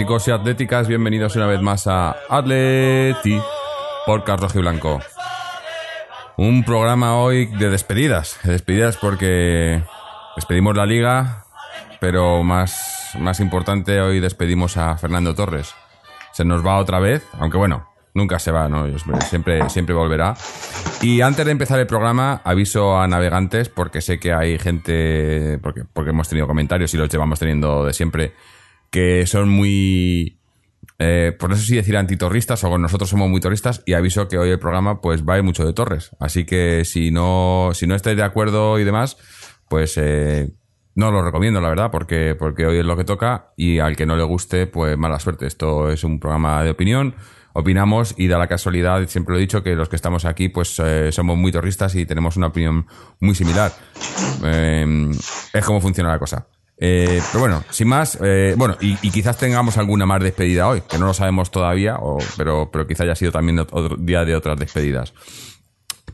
atléticos y atléticas, bienvenidos una vez más a Atleti por Carlos Blanco. Un programa hoy de despedidas, de despedidas porque despedimos la liga, pero más, más importante hoy despedimos a Fernando Torres. Se nos va otra vez, aunque bueno, nunca se va, ¿no? Siempre, siempre volverá. Y antes de empezar el programa, aviso a navegantes, porque sé que hay gente, porque, porque hemos tenido comentarios y los llevamos teniendo de siempre, que son muy, eh, por sé si decir antitorristas o nosotros somos muy torristas y aviso que hoy el programa pues va a ir mucho de Torres. Así que si no, si no estáis de acuerdo y demás, pues eh, no lo recomiendo, la verdad, porque, porque hoy es lo que toca y al que no le guste, pues mala suerte. Esto es un programa de opinión, opinamos y da la casualidad, siempre lo he dicho, que los que estamos aquí pues eh, somos muy torristas y tenemos una opinión muy similar. Eh, es como funciona la cosa. Eh, pero bueno, sin más, eh, bueno, y, quizás tengamos alguna más despedida hoy, que no lo sabemos todavía, o, pero, pero quizá haya sido también otro día de otras despedidas.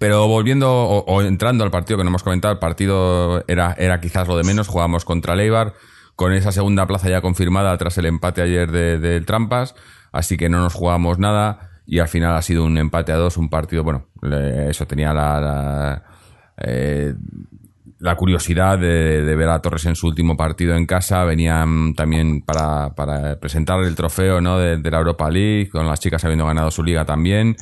Pero volviendo o, entrando al partido que no hemos comentado, el partido era, era quizás lo de menos. Jugábamos contra Leibar con esa segunda plaza ya confirmada tras el empate ayer del de, Trampas. Así que no nos jugamos nada y al final ha sido un empate a dos, un partido, bueno, eso tenía la, la, eh, la curiosidad de, ver a Torres en su último partido en casa. Venían también para, presentar el trofeo ¿no? de, la Europa League, con las chicas habiendo ganado su liga también.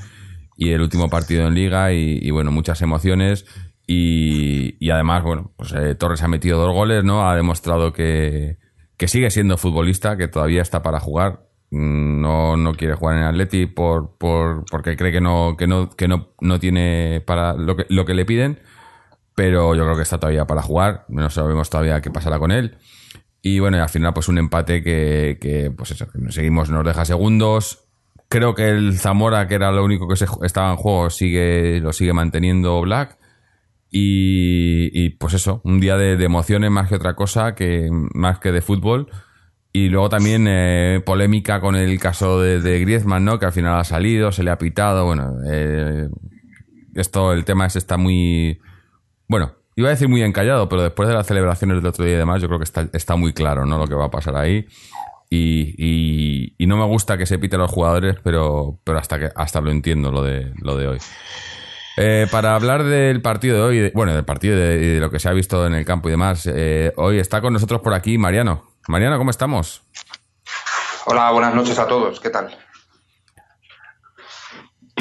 Y el último partido en liga y, bueno, muchas emociones. Y, y además, bueno, pues eh, Torres ha metido dos goles, ¿no? Ha demostrado que, que sigue siendo futbolista, que todavía está para jugar. Mm, No, no quiere jugar en Atleti por, por, porque cree que no, que no, que no, no tiene para lo que, lo que le piden pero yo creo que está todavía para jugar. No sabemos todavía qué pasará con él. Y bueno, y al final, pues un empate que, pues eso, nos seguimos, nos deja segundos. Creo que el Zamora, que era lo único que se, estaba en juego, sigue, lo sigue manteniendo Black. Y, pues eso, un día de, emociones más que otra cosa, que más que de fútbol. Y luego también eh, polémica con el caso de, de Griezmann, ¿no? Que al final ha salido, se le ha pitado. Bueno, eh, esto, el tema es está muy. Bueno, iba a decir muy encallado, pero después de las celebraciones del otro día y demás, yo creo que está, está muy claro, ¿no? Lo que va a pasar ahí. Y, y, no me gusta que se pite a los jugadores, pero, pero hasta que hasta lo entiendo lo de, lo de hoy. Eh, para hablar del partido de hoy, bueno, del partido de, de lo que se ha visto en el campo y demás, eh, hoy está con nosotros por aquí Mariano. Mariano, ¿cómo estamos? Hola, buenas noches a todos. ¿Qué tal?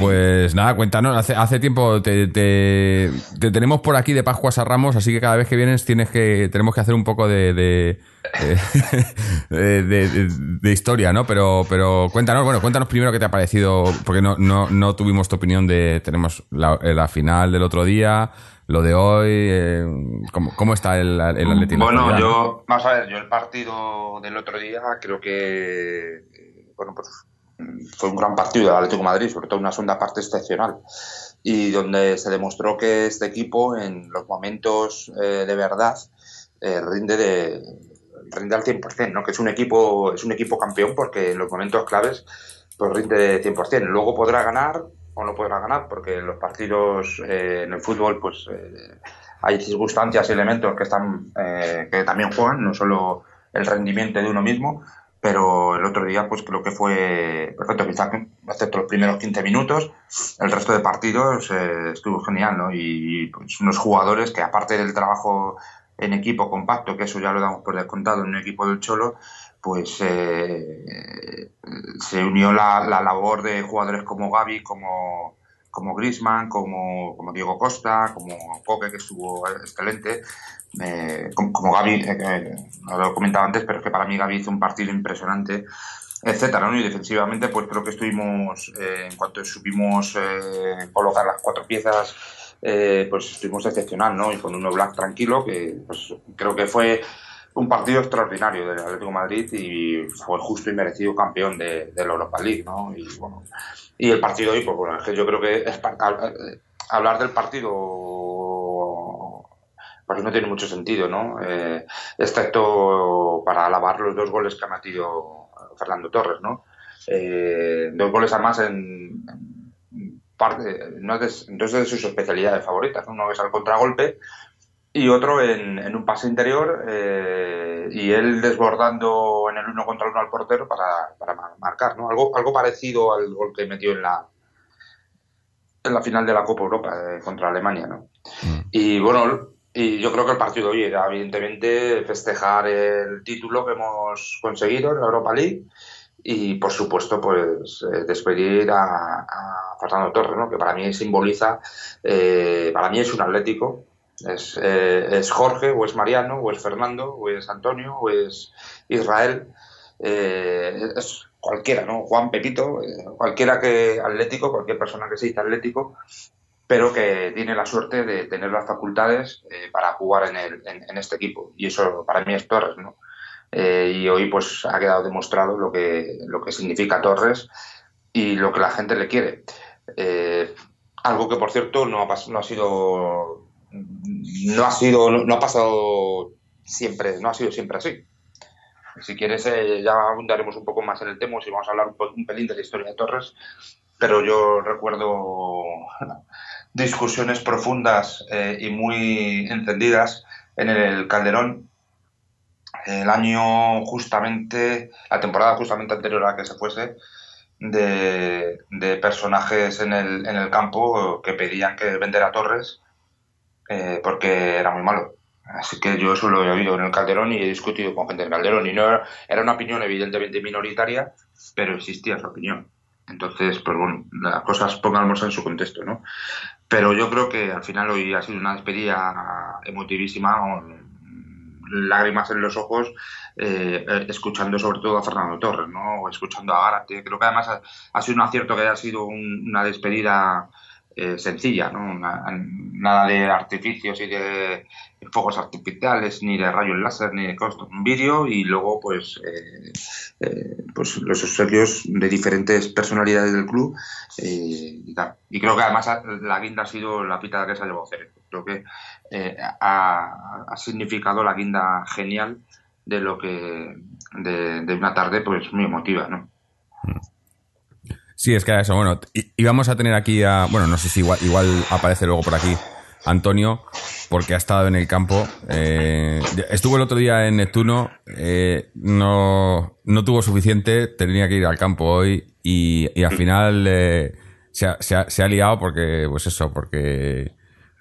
Pues nada, cuéntanos, hace, hace tiempo te, te- te tenemos por aquí de Pascuas a Ramos, así que cada vez que vienes tienes que, tenemos que hacer un poco de, de, de, de- de- de historia, ¿no? Pero, pero cuéntanos, bueno, cuéntanos primero qué te ha parecido, porque no, no, no tuvimos tu opinión de, tenemos la, la final del otro día, lo de hoy, eh, ¿cómo, cómo está el, el Atlético? Bueno, yo, vamos a ver, yo el partido del otro día creo que, eh, bueno, pues fue un gran partido del Atlético de Madrid, sobre todo una segunda parte excepcional, y donde se demostró que este equipo en los momentos eh, de verdad eh, rinde de rinde al 100%, ¿no? Que es un equipo es un equipo campeón porque en los momentos claves pues rinde 100%. Luego podrá ganar o no podrá ganar porque los partidos eh, en el fútbol pues hay circunstancias y elementos que están que también juegan, no solo el rendimiento de uno mismo, pero el otro día pues creo que fue perfecto, quizás excepto los primeros 15 minutos, el resto de partidos eh, estuvo genial, ¿no? Y pues, unos jugadores que aparte del trabajo en equipo compacto, que eso ya lo damos por descontado en un equipo del Cholo, pues eh, se unió la, la, labor de jugadores como Gaby, como, como Grisman, como, como Diego Costa, como Coque, que estuvo excelente, eh, como, como, Gaby, eh, no lo he comentado antes, pero es que para mí Gaby hizo un partido impresionante, etcétera, ¿no? Y defensivamente, pues creo que estuvimos, eh, en cuanto supimos eh, colocar las cuatro piezas, eh, pues estuvimos excepcional, ¿no? Y con uno Black tranquilo, que pues, creo que fue un partido extraordinario del Atlético Madrid y fue justo y merecido campeón de, de la Europa League, ¿no? Y bueno, y el partido hoy, pues bueno, es que yo creo que es pa- hab- hablar del partido pues no tiene mucho sentido, ¿no? Eh, excepto para alabar los dos goles que ha metido Fernando Torres, ¿no? Eh, dos goles además en, en parte, no es de, de sus especialidades favoritas, ¿no? uno es al contragolpe y otro en, en un pase interior eh, y él desbordando en el uno contra uno al portero para, para mar- marcar, ¿no? Algo, algo parecido al gol que metió en la en la final de la Copa Europa eh, contra Alemania, ¿no? Y bueno, y yo creo que el partido hoy era evidentemente festejar el título que hemos conseguido en la Europa League y por supuesto pues eh, despedir a, a Fernando Torres, ¿no? que para mí simboliza, eh, para mí es un atlético, es, eh, es Jorge o es Mariano o es Fernando o es Antonio o es Israel, eh, es cualquiera, ¿no? Juan Pepito, eh, cualquiera que atlético, cualquier persona que se dice atlético, pero que tiene la suerte de tener las facultades para jugar en, el, en, en, este equipo. Y eso para mí es Torres, ¿no? Y hoy pues ha quedado demostrado lo que, lo que significa Torres y lo que la gente le quiere. Algo que por cierto no ha, no ha sido no ha sido no, ha pasado siempre no ha sido siempre así. Si quieres eh, ya abundaremos un poco más en el tema si vamos a hablar un, un pelín de la historia de Torres pero yo recuerdo discusiones profundas eh, y muy encendidas en el Calderón. El año justamente, la temporada justamente anterior a que se fuese, de, de personajes en el, en el, campo que pedían que vender a Torres eh, porque era muy malo. Así que yo eso lo he oído en el Calderón y he discutido con gente del Calderón. Y no era, una opinión evidentemente minoritaria, pero existía esa opinión. Entonces, pues bueno, las cosas pongamos en su contexto, ¿no? Pero yo creo que al final hoy ha sido una despedida emotivísima, lágrimas en los ojos, eh, escuchando sobre todo a Fernando Torres, ¿no? O escuchando a Gárate. Creo que además ha, sido un acierto que haya sido un, una despedida eh, sencilla, ¿no? Nada de artificios y de fuegos artificiales, ni de rayos láser, ni de cosas. Un vídeo y luego, pues, eh, eh, pues los obsequios de diferentes personalidades del club y tal. Y creo que además la guinda ha sido la pita que se ha llevado Cerezo. Creo que ha, significado la guinda genial de lo que de, de, una tarde pues muy emotiva, ¿no? Sí, es que eso, bueno, íbamos a tener aquí a, bueno, no sé si igual, aparece luego por aquí Antonio, porque ha estado en el campo. Eh, estuvo el otro día en Neptuno, eh, no, no tuvo suficiente, tenía que ir al campo hoy y, y al final eh, se, ha, se, ha, se, ha, liado porque, pues eso, porque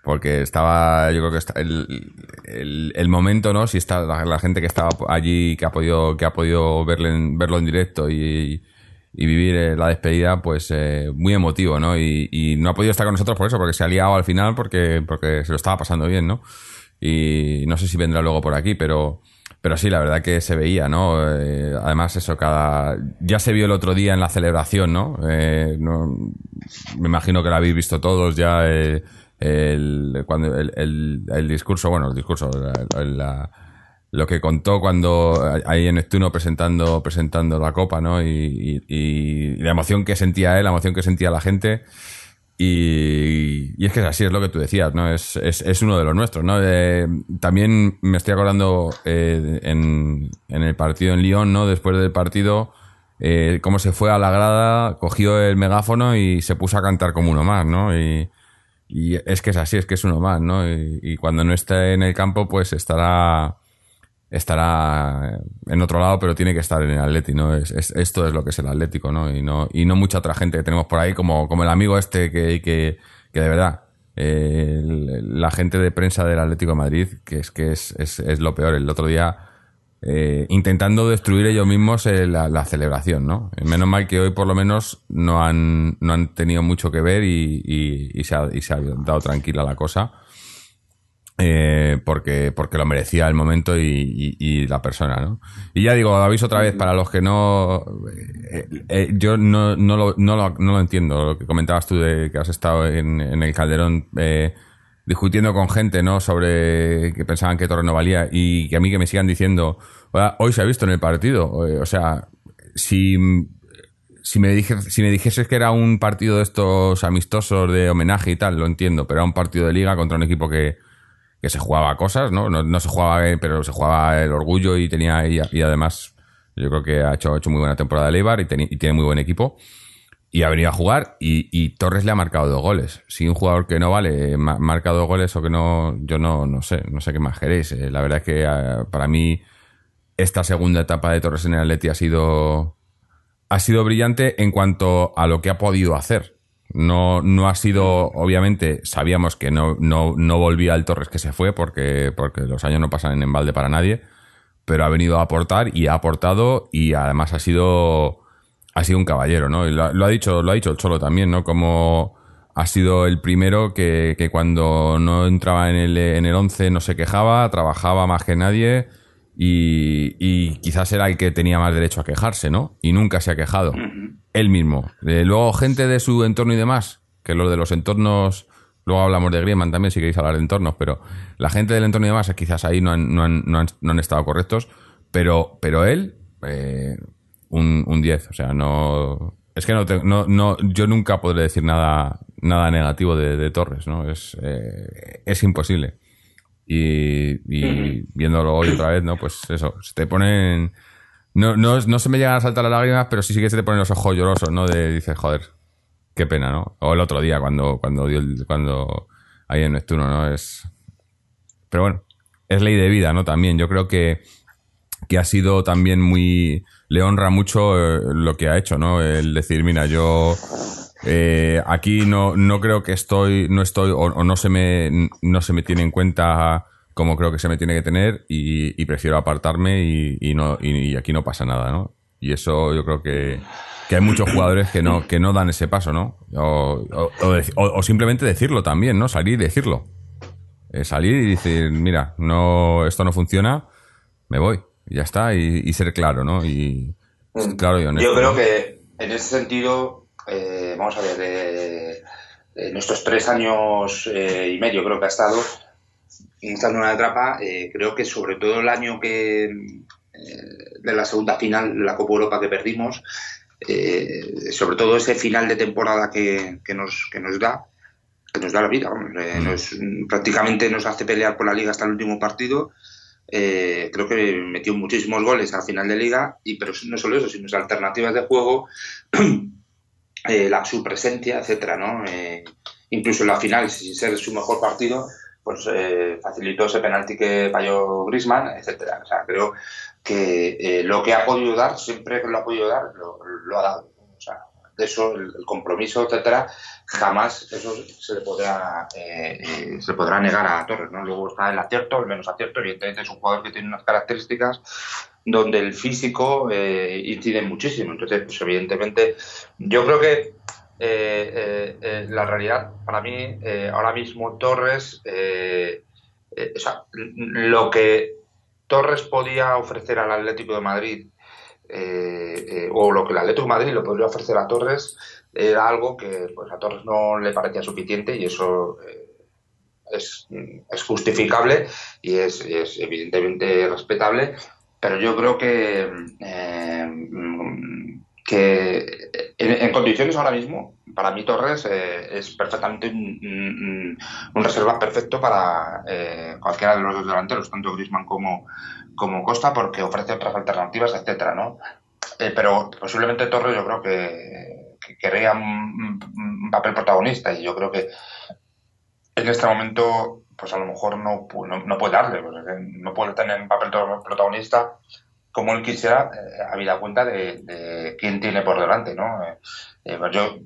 porque estaba, yo creo que está el, el, el momento, ¿no? Si está la, gente que estaba allí, que ha podido, que ha podido verlo en, verlo en directo y, y vivir eh, la despedida, pues eh, muy emotivo, ¿no? Y, y, no ha podido estar con nosotros por eso, porque se ha liado al final, porque, porque se lo estaba pasando bien, ¿no? Y no sé si vendrá luego por aquí, pero, pero sí, la verdad que se veía, ¿no? Eh, además, eso, cada. Ya se vio el otro día en la celebración, ¿no? Eh, no me imagino que lo habéis visto todos ya. El, cuando el, el, el, discurso, bueno, el discurso, la, lo que contó cuando ahí en Neptuno presentando, presentando la copa, ¿no? Y, la emoción que sentía él, la emoción que sentía la gente. Y, es que así es lo que tú decías, ¿no? Es, es, es uno de los nuestros, ¿no? Eh, también me estoy acordando eh, en, en, el partido en Lyon, ¿no? Después del partido, eh, cómo se fue a la grada, cogió el megáfono y se puso a cantar como uno más, ¿no? Y, es que es así, es que es uno más, ¿no? Y, cuando no esté en el campo, pues estará estará en otro lado, pero tiene que estar en el Atleti. Es, es, esto es lo que es el Atlético, ¿no? Y no, y no mucha otra gente que tenemos por ahí, como, el amigo este que, que, que de verdad, eh, la gente de prensa del Atlético de Madrid, que es que es, es, lo peor. El otro día, eh, intentando destruir ellos mismos eh, la, la, celebración, ¿no? Menos mal que hoy por lo menos no han, no han tenido mucho que ver y, y, se, ha, y se ha dado tranquila la cosa. Eh, porque, porque lo merecía el momento y, la persona, ¿no? Y ya digo, aviso otra vez para los que no. Eh, eh, yo no, lo, no, lo, entiendo, lo que comentabas tú de que has estado en, el Calderón. Eh, discutiendo con gente, ¿no? Sobre que pensaban que Torres no valía y que a mí que me sigan diciendo, hoy se ha visto en el partido. O sea, si, si, me dije, si me dijeses que era un partido de estos amistosos de homenaje y tal, lo entiendo, pero era un partido de liga contra un equipo que, que se jugaba cosas, ¿no? ¿no? se jugaba, eh, pero se jugaba el orgullo y tenía, y, además, yo creo que ha hecho, hecho muy buena temporada de Leibar y, y tiene muy buen equipo y ha venido a jugar y, Torres le ha marcado dos goles. Si un jugador que no vale marca dos goles o que no, yo no, no sé, no sé qué más queréis. Eh, la verdad es que eh, para mí esta segunda etapa de Torres en el Atleti ha sido, ha sido brillante en cuanto a lo que ha podido hacer. No, no ha sido, obviamente, sabíamos que no, no, no volvía el Torres que se fue porque, porque los años no pasan en balde para nadie, pero ha venido a aportar y ha aportado y además ha sido ha sido un caballero, ¿no? lo, ha dicho, lo ha dicho el Cholo también, ¿no? Como ha sido el primero que, que cuando no entraba en el, en el 11 no se quejaba, trabajaba más que nadie y, y, quizás era el que tenía más derecho a quejarse, ¿no? Y nunca se ha quejado. Él mismo. Eh, luego, gente de su entorno y demás, que los de los entornos, luego hablamos de Griezmann también, si queréis hablar de entornos, pero la gente del entorno y demás, quizás ahí no han, no han, no han, estado correctos, pero, pero él, eh, un, un 10. O sea, no. Es que no, no, no, yo nunca podré decir nada, nada negativo de, Torres, ¿no? Es, eh, es imposible. Y, y, viéndolo hoy otra vez, ¿no? Pues eso, se te ponen. No, no, no se me llegan a saltar las lágrimas, pero sí, sí que se te ponen los ojos llorosos, ¿no? De dices, joder, qué pena, ¿no? O el otro día, cuando, cuando dio el, cuando ahí en Neptuno, ¿no? Es. Pero bueno, es ley de vida, ¿no? También. Yo creo que, que ha sido también muy le honra mucho eh, lo que ha hecho, ¿no? El decir, mira, yo eh, aquí no, no creo que estoy, no estoy, o, no se me, no se me tiene en cuenta como creo que se me tiene que tener y, prefiero apartarme y, no, y, aquí no pasa nada, ¿no? Y eso yo creo que, que hay muchos jugadores que no, que no dan ese paso, ¿no? O, o simplemente decirlo también, ¿no? Salir y decirlo. Eh, salir y decir, mira, no, esto no funciona, me voy ya está, y, ser claro, ¿no? Y mm. claro y honesto. Yo creo que en ese sentido, eh, vamos a ver, en estos tres años eh, y medio creo que ha estado en esta nueva etapa, eh, creo que sobre todo el año que de la segunda final la Copa Europa que perdimos, sobre todo ese final de temporada que, nos, que nos da, que nos da la vida, mm. prácticamente nos hace pelear por la liga hasta el último partido eh, creo que metió muchísimos goles al final de liga, y pero no solo eso, sino sus alternativas de juego, eh, la, su presencia, etcétera, ¿no? Eh, incluso en la final, sin ser su mejor partido, pues facilitó ese penalti que falló Grisman, etcétera. O sea, creo que lo que ha podido dar, siempre que lo ha podido dar, lo, ha dado. O sea, de eso, el, el compromiso, etcétera, jamás eso se le podrá eh, eh, se podrá negar a Torres no luego está el acierto el menos acierto evidentemente es un jugador que tiene unas características donde el físico eh, incide muchísimo entonces pues evidentemente yo creo que la realidad para mí ahora mismo Torres lo que Torres podía ofrecer al Atlético de Madrid o lo que el Atlético de Madrid le podría ofrecer a Torres era algo que pues, a Torres no le parecía suficiente y eso eh, es, justificable y es, evidentemente respetable, pero yo creo que, eh, que en, condiciones ahora mismo, para mí Torres eh, es perfectamente un, reserva perfecto para cualquiera de los dos delanteros, tanto Grisman como, como Costa, porque ofrece otras alternativas, etcétera, ¿no? pero posiblemente Torres yo creo que que querría un, papel protagonista y yo creo que en este momento pues a lo mejor no, no, puede darle, no puede tener un papel protagonista como él quisiera, eh, habida cuenta de, quién tiene por delante, ¿no? Eh, eh, pues yo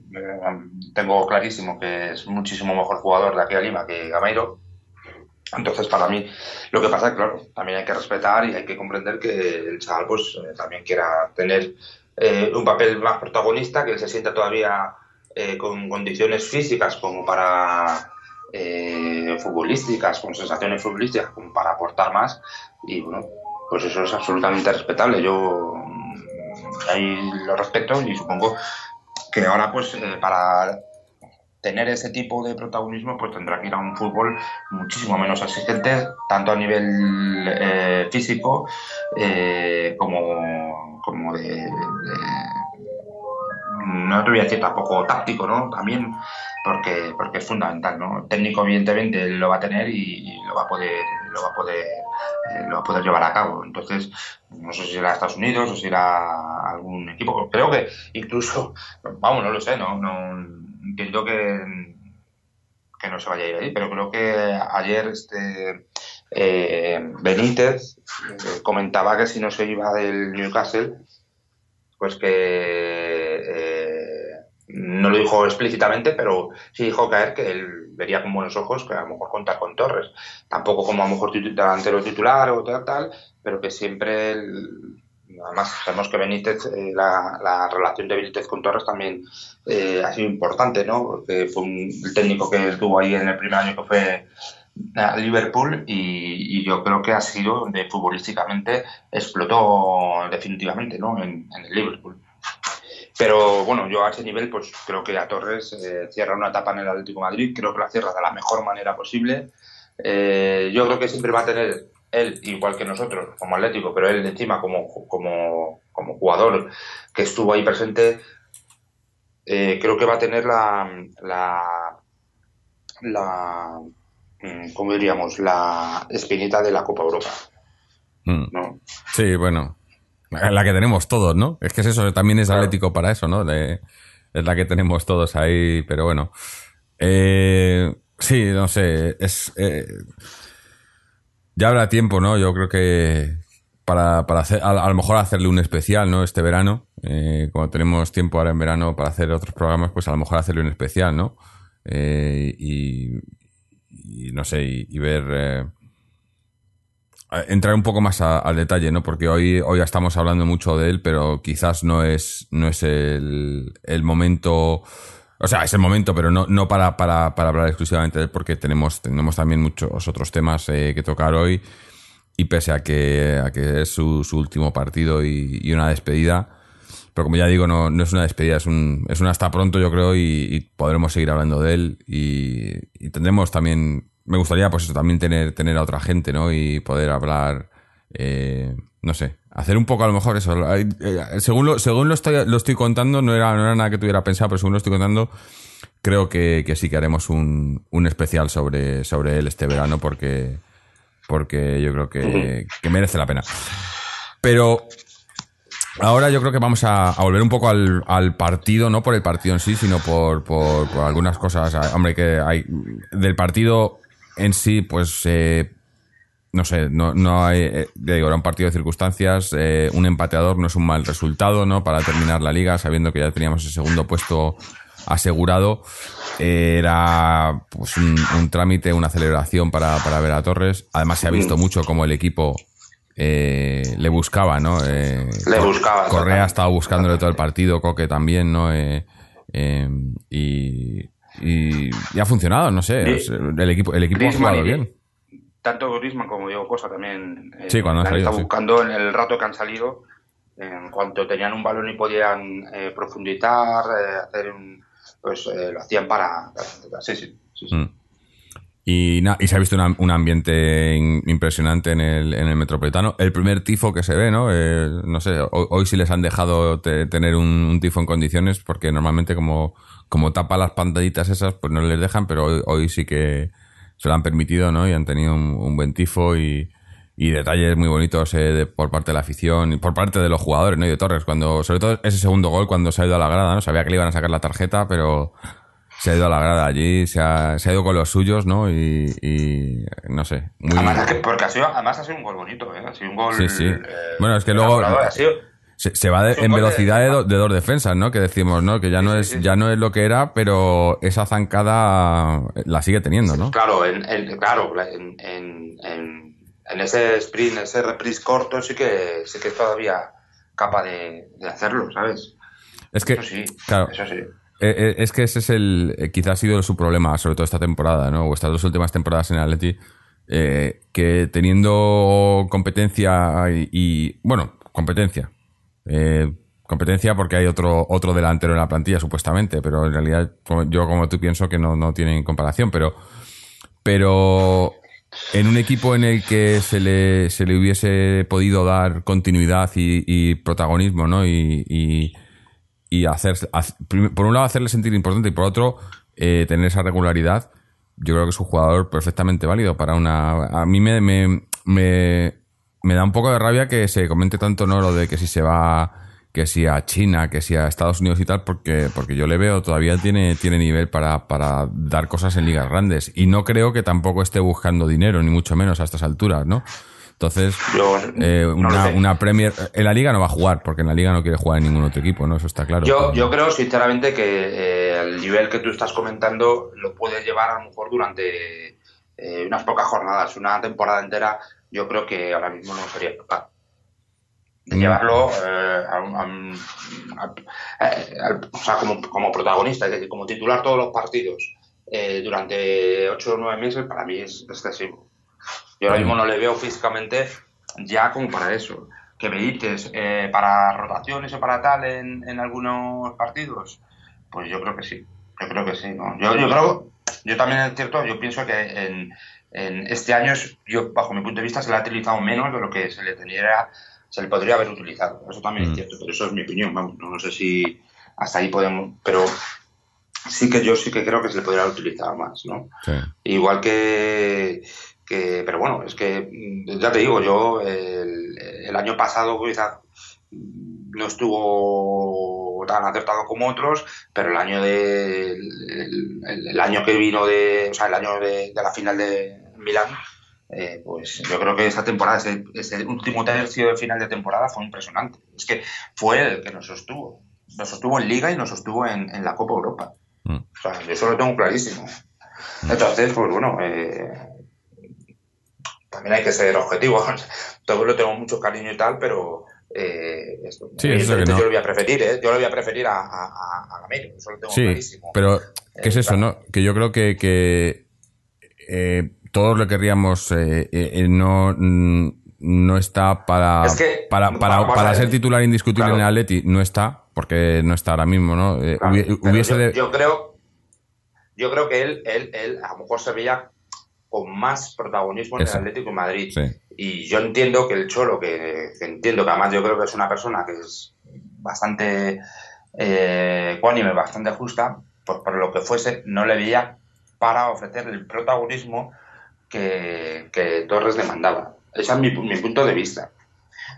tengo clarísimo que es muchísimo mejor jugador de aquí a Lima que Gameiro. Entonces, para mí, lo que pasa claro, también hay que respetar y hay que comprender que el chaval, pues, también quiera tener eh, un papel más protagonista, que él se sienta todavía eh, con condiciones físicas como para eh, futbolísticas, con sensaciones futbolísticas como para aportar más y bueno, pues eso es absolutamente respetable. Yo mm, ahí lo respeto y supongo que ahora pues para tener ese tipo de protagonismo, pues tendrá que ir a un fútbol muchísimo menos exigente, tanto a nivel eh, físico eh, como, como de, no te voy a decir tampoco táctico, ¿no? También porque, porque es fundamental, ¿no? técnico evidentemente lo va a tener y, lo va a poder, lo va a poder, eh, lo va a poder llevar a cabo. Entonces, no sé si será Estados Unidos o si irá algún equipo. Creo que incluso, vamos, no lo sé, no, no entiendo que que no se vaya a ir ahí, pero creo que ayer este eh, Benítez eh, comentaba que si no se iba del Newcastle, pues que eh, no lo dijo explícitamente, pero sí dijo caer que él vería con buenos ojos que a lo mejor contar con Torres. Tampoco como a lo mejor delantero titular o tal, tal, pero que siempre además sabemos que Benítez, eh, la, relación de Benítez con Torres también eh, ha sido importante, ¿no? Porque fue el técnico que estuvo ahí en el primer año que fue a Liverpool y, yo creo que ha sido donde futbolísticamente explotó definitivamente ¿no? en, el Liverpool. Pero bueno, yo a ese nivel pues creo que a Torres eh, cierra una etapa en el Atlético Madrid, creo que la cierra de la mejor manera posible. Eh, yo creo que siempre va a tener él, igual que nosotros, como Atlético, pero él encima como, como, como jugador que estuvo ahí presente, eh, creo que va a tener la, la, la Mm, ¿cómo diríamos? La espinita de la Copa Europa. Mm. Sí, bueno. La que tenemos todos, ¿no? Es que es eso, también es atlético para eso, ¿no? es la que tenemos todos ahí, pero bueno. Eh, sí, no sé, es... Eh, ya habrá tiempo, ¿no? Yo creo que para, para hacer, a, lo mejor hacerle un especial, ¿no? Este verano, eh, cuando tenemos tiempo ahora en verano para hacer otros programas, pues a lo mejor hacerle un especial, ¿no? y, y no sé, y, ver... Entrar un poco más al detalle, ¿no? Porque hoy, hoy estamos hablando mucho de él, pero quizás no es, no es el, el momento... O sea, es el momento, pero no, no para, para, para hablar exclusivamente de él, porque tenemos, tenemos también muchos otros temas eh, que tocar hoy. Y pese a que, a que es su, su último partido y, y, una despedida, pero como ya digo, no, no es una despedida, es un, es un hasta pronto, yo creo, y, podremos seguir hablando de él. Y, tendremos también, me gustaría, pues eso, también tener, tener a otra gente, ¿no? Y poder hablar, eh, no sé, hacer un poco a lo mejor eso. Eh, según lo, según lo estoy, lo estoy contando, no era, no era nada que tuviera pensado, pero según lo estoy contando, creo que, que sí que haremos un, un especial sobre, sobre él este verano, porque, porque yo creo que, que merece la pena. Pero Ahora yo creo que vamos a, volver un poco al, partido, no por el partido en sí, sino por, algunas cosas. Hombre, que hay del partido en sí, pues eh, no sé, no, no hay, eh, digo, era un partido de circunstancias, eh, un empateador no es un mal resultado, ¿no? Para terminar la liga, sabiendo que ya teníamos el segundo puesto asegurado. era pues un, trámite, una celebración para, para ver a Torres. Además se ha visto mucho como el equipo eh, le buscaba, ¿no? Eh, le buscaba. Correa ha estado buscándole todo el partido, Coque también, ¿no? Eh, y, y, ha funcionado, no sé. el equipo, el equipo ha jugado bien. Tanto Griezmann como Diego Costa también sí, cuando han salido, buscando en el rato que han salido. En cuanto tenían un balón y podían profundizar, hacer un, pues lo hacían para. Sí, sí. sí, mm. Y, y se ha visto un ambiente impresionante en el, en el Metropolitano. El primer tifo que se ve, ¿no? Eh, no sé, hoy, sí les han dejado tener un, tifo en condiciones porque normalmente como, como tapa las pantallitas esas, pues no les dejan, pero hoy, sí que se lo han permitido, ¿no? Y han tenido un, buen tifo y, y detalles muy bonitos eh, por parte de la afición y por parte de los jugadores, ¿no? Y de Torres, cuando, sobre todo ese segundo gol cuando se ha ido a la grada, ¿no? Sabía que le iban a sacar la tarjeta, pero se ha ido a la grada allí, se ha, se ha ido con los suyos, ¿no? Y, y no sé. Muy... Además, porque ha sido, además ha sido un gol bonito, ¿eh? Ha sido un gol. Sí, sí. Eh, bueno, es que luego. Se, va en velocidad de, dos defensas, ¿no? Que decimos, ¿no? Que ya no es ya no es lo que era, pero esa zancada la sigue teniendo, ¿no? Claro, en, claro, en, en, en, ese sprint, ese reprise corto, sí que sí que es todavía capaz de, de hacerlo, ¿sabes? Es que, eso sí, claro, eso sí. Eh, eh, es que ese es el. Eh, quizás ha sido su problema, sobre todo esta temporada, ¿no? O estas dos últimas temporadas en Atleti. que teniendo competencia y, bueno, competencia. competencia porque hay otro, otro delantero en la plantilla, supuestamente, pero en realidad yo como tú pienso que no, no tienen comparación, pero, pero en un equipo en el que se le, se le hubiese podido dar continuidad y, protagonismo, ¿no? Y, y hacer, por un lado hacerle sentir importante y por otro eh, tener esa regularidad, yo creo que es un jugador perfectamente válido para una... A mí me, me, me, me da un poco de rabia que se comente tanto, ¿no? Lo de que si se va que si a China, que si a Estados Unidos y tal, porque, porque yo le veo todavía tiene, tiene nivel para, para dar cosas en ligas grandes. Y no creo que tampoco esté buscando dinero, ni mucho menos a estas alturas, ¿no? Entonces, eh, una, una, Premier. En la liga no va a jugar, porque en la liga no quiere jugar en ningún otro equipo, ¿no? Eso está claro. Yo, yo creo, sinceramente, que eh, el nivel que tú estás comentando lo puedes llevar a lo mejor durante eh, unas pocas jornadas, una temporada entera. Yo creo que ahora mismo no sería capaz de llevarlo eh, a, o sea, como, como protagonista, es decir, como titular todos los partidos eh, durante 8 o 9 meses, para mí es excesivo. Yo ahora mismo no le veo físicamente ya como para eso. Que me dices, eh, para rotaciones o para tal en, en, algunos partidos, pues yo creo que sí. Yo creo que sí. ¿no? Yo, yo creo, yo también es cierto, yo pienso que en, en este año, yo bajo mi punto de vista, se le ha utilizado menos de lo que se le tenía se le podría haber utilizado. Eso también es mm. cierto, pero eso es mi opinión. Vamos, no, sé si hasta ahí podemos, pero sí que yo sí que creo que se le podría haber utilizado más, ¿no? Igual que, que, pero bueno, es que ya te digo, yo el, año pasado quizás no estuvo tan acertado como otros, pero el año de el, año que vino de, o sea, el año de la final de Milán eh, pues yo creo que esa temporada, ese, último tercio de final de temporada fue impresionante. Es que fue el que nos sostuvo. Nos sostuvo en Liga y nos sostuvo en, la Copa Europa. Mm. O sea, yo eso lo tengo clarísimo. Mm. Entonces, pues bueno, eh, también hay que ser objetivo. Todo lo tengo mucho cariño y tal, pero eh, yo lo voy a preferir, ¿eh? Yo lo voy a preferir a, a, a eso lo tengo sí, clarísimo. Pero, ¿qué es eso, no? Que yo creo que, que todos lo querríamos, eh, eh, eh, no, mm, no está para, para, para, para ser titular indiscutible en el Atleti, no está, porque no está ahora mismo, ¿no? hubiese yo, creo, yo creo que él, él, él a lo mejor se veía con más protagonismo en el Atlético de Madrid. Y yo entiendo que el Cholo, que, entiendo que además yo creo que es una persona que es bastante eh, bastante justa, pues por lo que fuese, no le veía para ofrecer el protagonismo que, Torres demandaba. Ese es mi, punto de vista.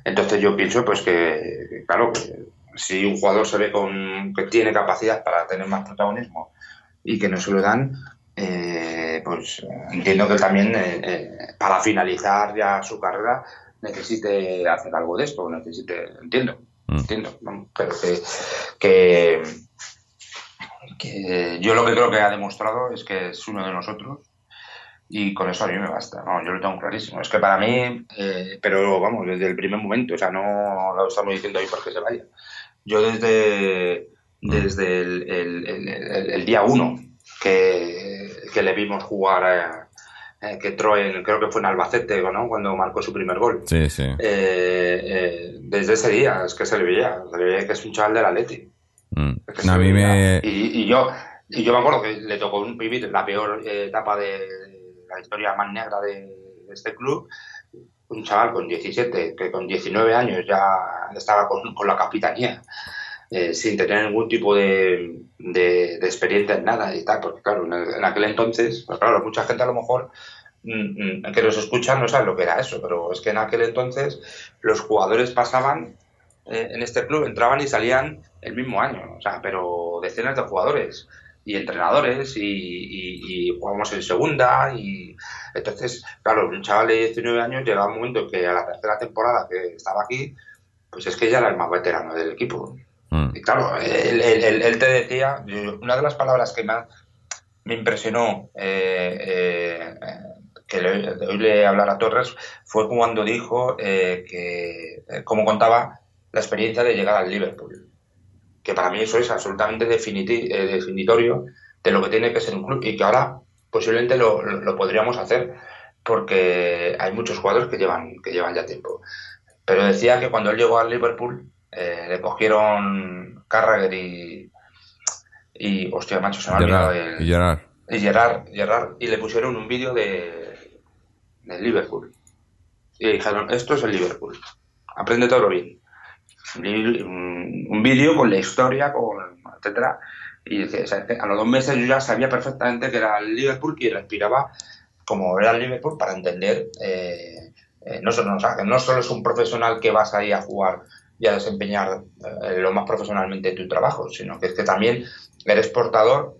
Entonces yo pienso pues que, claro, si un jugador se ve con que tiene capacidad para tener más protagonismo y que no se lo dan, eh, pues entiendo que también eh, eh, para finalizar ya su carrera necesite hacer algo de esto, necesite, entiendo, mm. entiendo, pero que, que, que yo lo que creo que ha demostrado es que es uno de nosotros y con eso a mí me basta, no, yo lo tengo clarísimo. Es que para mí, eh, pero vamos, desde el primer momento, o sea, no lo estamos diciendo ahí porque se vaya. Yo desde, desde el, día uno que, que, le vimos jugar, eh, que Troen, creo que fue en Albacete, ¿no? Cuando marcó su primer gol. Sí, sí. Eh, desde ese día, es que se le veía, se le veía que es un chaval de la Leti. Mm. a mí me... Y, y, yo... Y yo me acuerdo que le tocó vivir la peor etapa de, la historia más negra de, este club, un chaval con 17, que con 19 años ya estaba con, la capitanía, eh, sin tener ningún tipo de, de, experiencia en nada y tal, porque claro, en, aquel entonces, pues claro, mucha gente a lo mejor mm, mm, que nos escucha no sabe lo que era eso, pero es que en aquel entonces los jugadores pasaban eh, en este club, entraban y salían el mismo año, o sea, pero decenas de jugadores y entrenadores y, jugamos en segunda y entonces, claro, un chaval de 19 años llega un momento que a la tercera temporada que estaba aquí, pues es que ya era el más veterano del equipo. Mm. Y claro, él, te decía, una de las palabras que más me impresionó eh, eh, que le, oírle hablar a Torres fue cuando dijo eh, que, como contaba, la experiencia de llegar al Liverpool que para mí eso es absolutamente eh, definitorio de lo que tiene que ser un club y que ahora posiblemente lo, podríamos hacer porque hay muchos jugadores que llevan, que llevan ya tiempo. Pero decía que cuando él llegó al Liverpool, eh, le cogieron Carragher y, y hostia, macho, se me ha olvidado el- y Gerard. y Gerard, Gerard, y le pusieron un vídeo de, de Liverpool. Y le dijeron, esto es el Liverpool, aprende todo bien. Un, un vídeo con la historia, con etcétera. Y o sea, a los dos meses yo ya sabía perfectamente que era el Liverpool y respiraba como era el Liverpool para entender, eh, eh, no, solo, o sea, que no solo es un profesional que vas ahí a jugar y a desempeñar eh, lo más profesionalmente tu trabajo, sino que es que también eres portador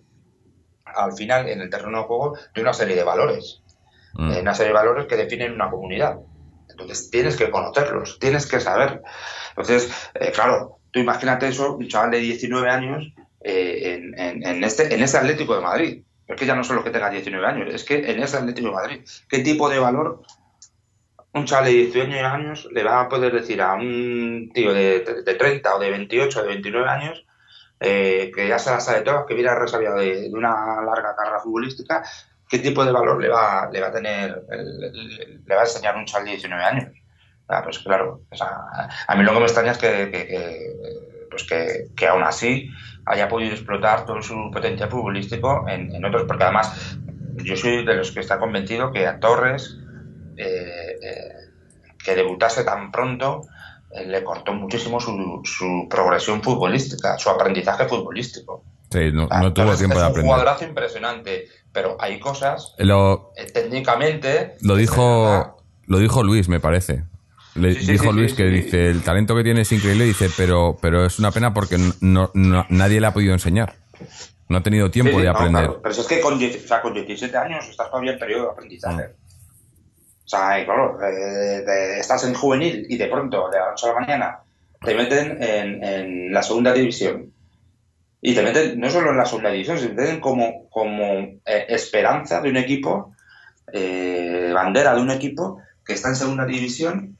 al final en el terreno de juego de una serie de valores, Mm. eh, una serie de valores que definen una comunidad. Entonces tienes que conocerlos, tienes que saber. Entonces, eh, claro, tú imagínate eso, un chaval de 19 años en, en- en este, en ese Atlético de Madrid. Es que ya no solo que tenga 19 años, es que en ese Atlético de Madrid, ¿qué tipo de valor un chaval de 19 años le va a poder decir a un tío de, de 30 o de 28 o de 29 años eh, que ya se la sabe todas, que viene resabiado de, de una larga carrera futbolística, qué tipo de valor le va, le va a tener, le va a enseñar un chaval de 19 años. Ah, pues claro, a mí lo que me extraña es que, que- pues que, que aún así haya podido explotar todo su potencial futbolístico en otros, porque además yo soy de los que está convencido que a Torres, eh, eh, que debutase tan pronto, eh, le cortó muchísimo su, su progresión futbolística, su aprendizaje futbolístico. Sí, no, no tuvo tiempo es de un aprender. jugadorazo impresionante, pero hay cosas Lo, técnicamente. lo dijo lo dijo Luis, me parece. Le Sí, dijo sí, Luis sí, que dice, el talento que tiene es increíble, dice, pero, pero es una pena porque no, no- nadie le ha podido enseñar. No ha tenido tiempo de aprender. claro. Pero si es que con, 10 o sea, con 17 años estás todavía en periodo de aprendizaje. O sea, claro, eh, estás en juvenil y de pronto, de la noche a la mañana, te meten en, la segunda división. Y te meten no solo en la segunda división, se meten como, como eh, esperanza de un equipo, eh, bandera de un equipo que está en segunda división,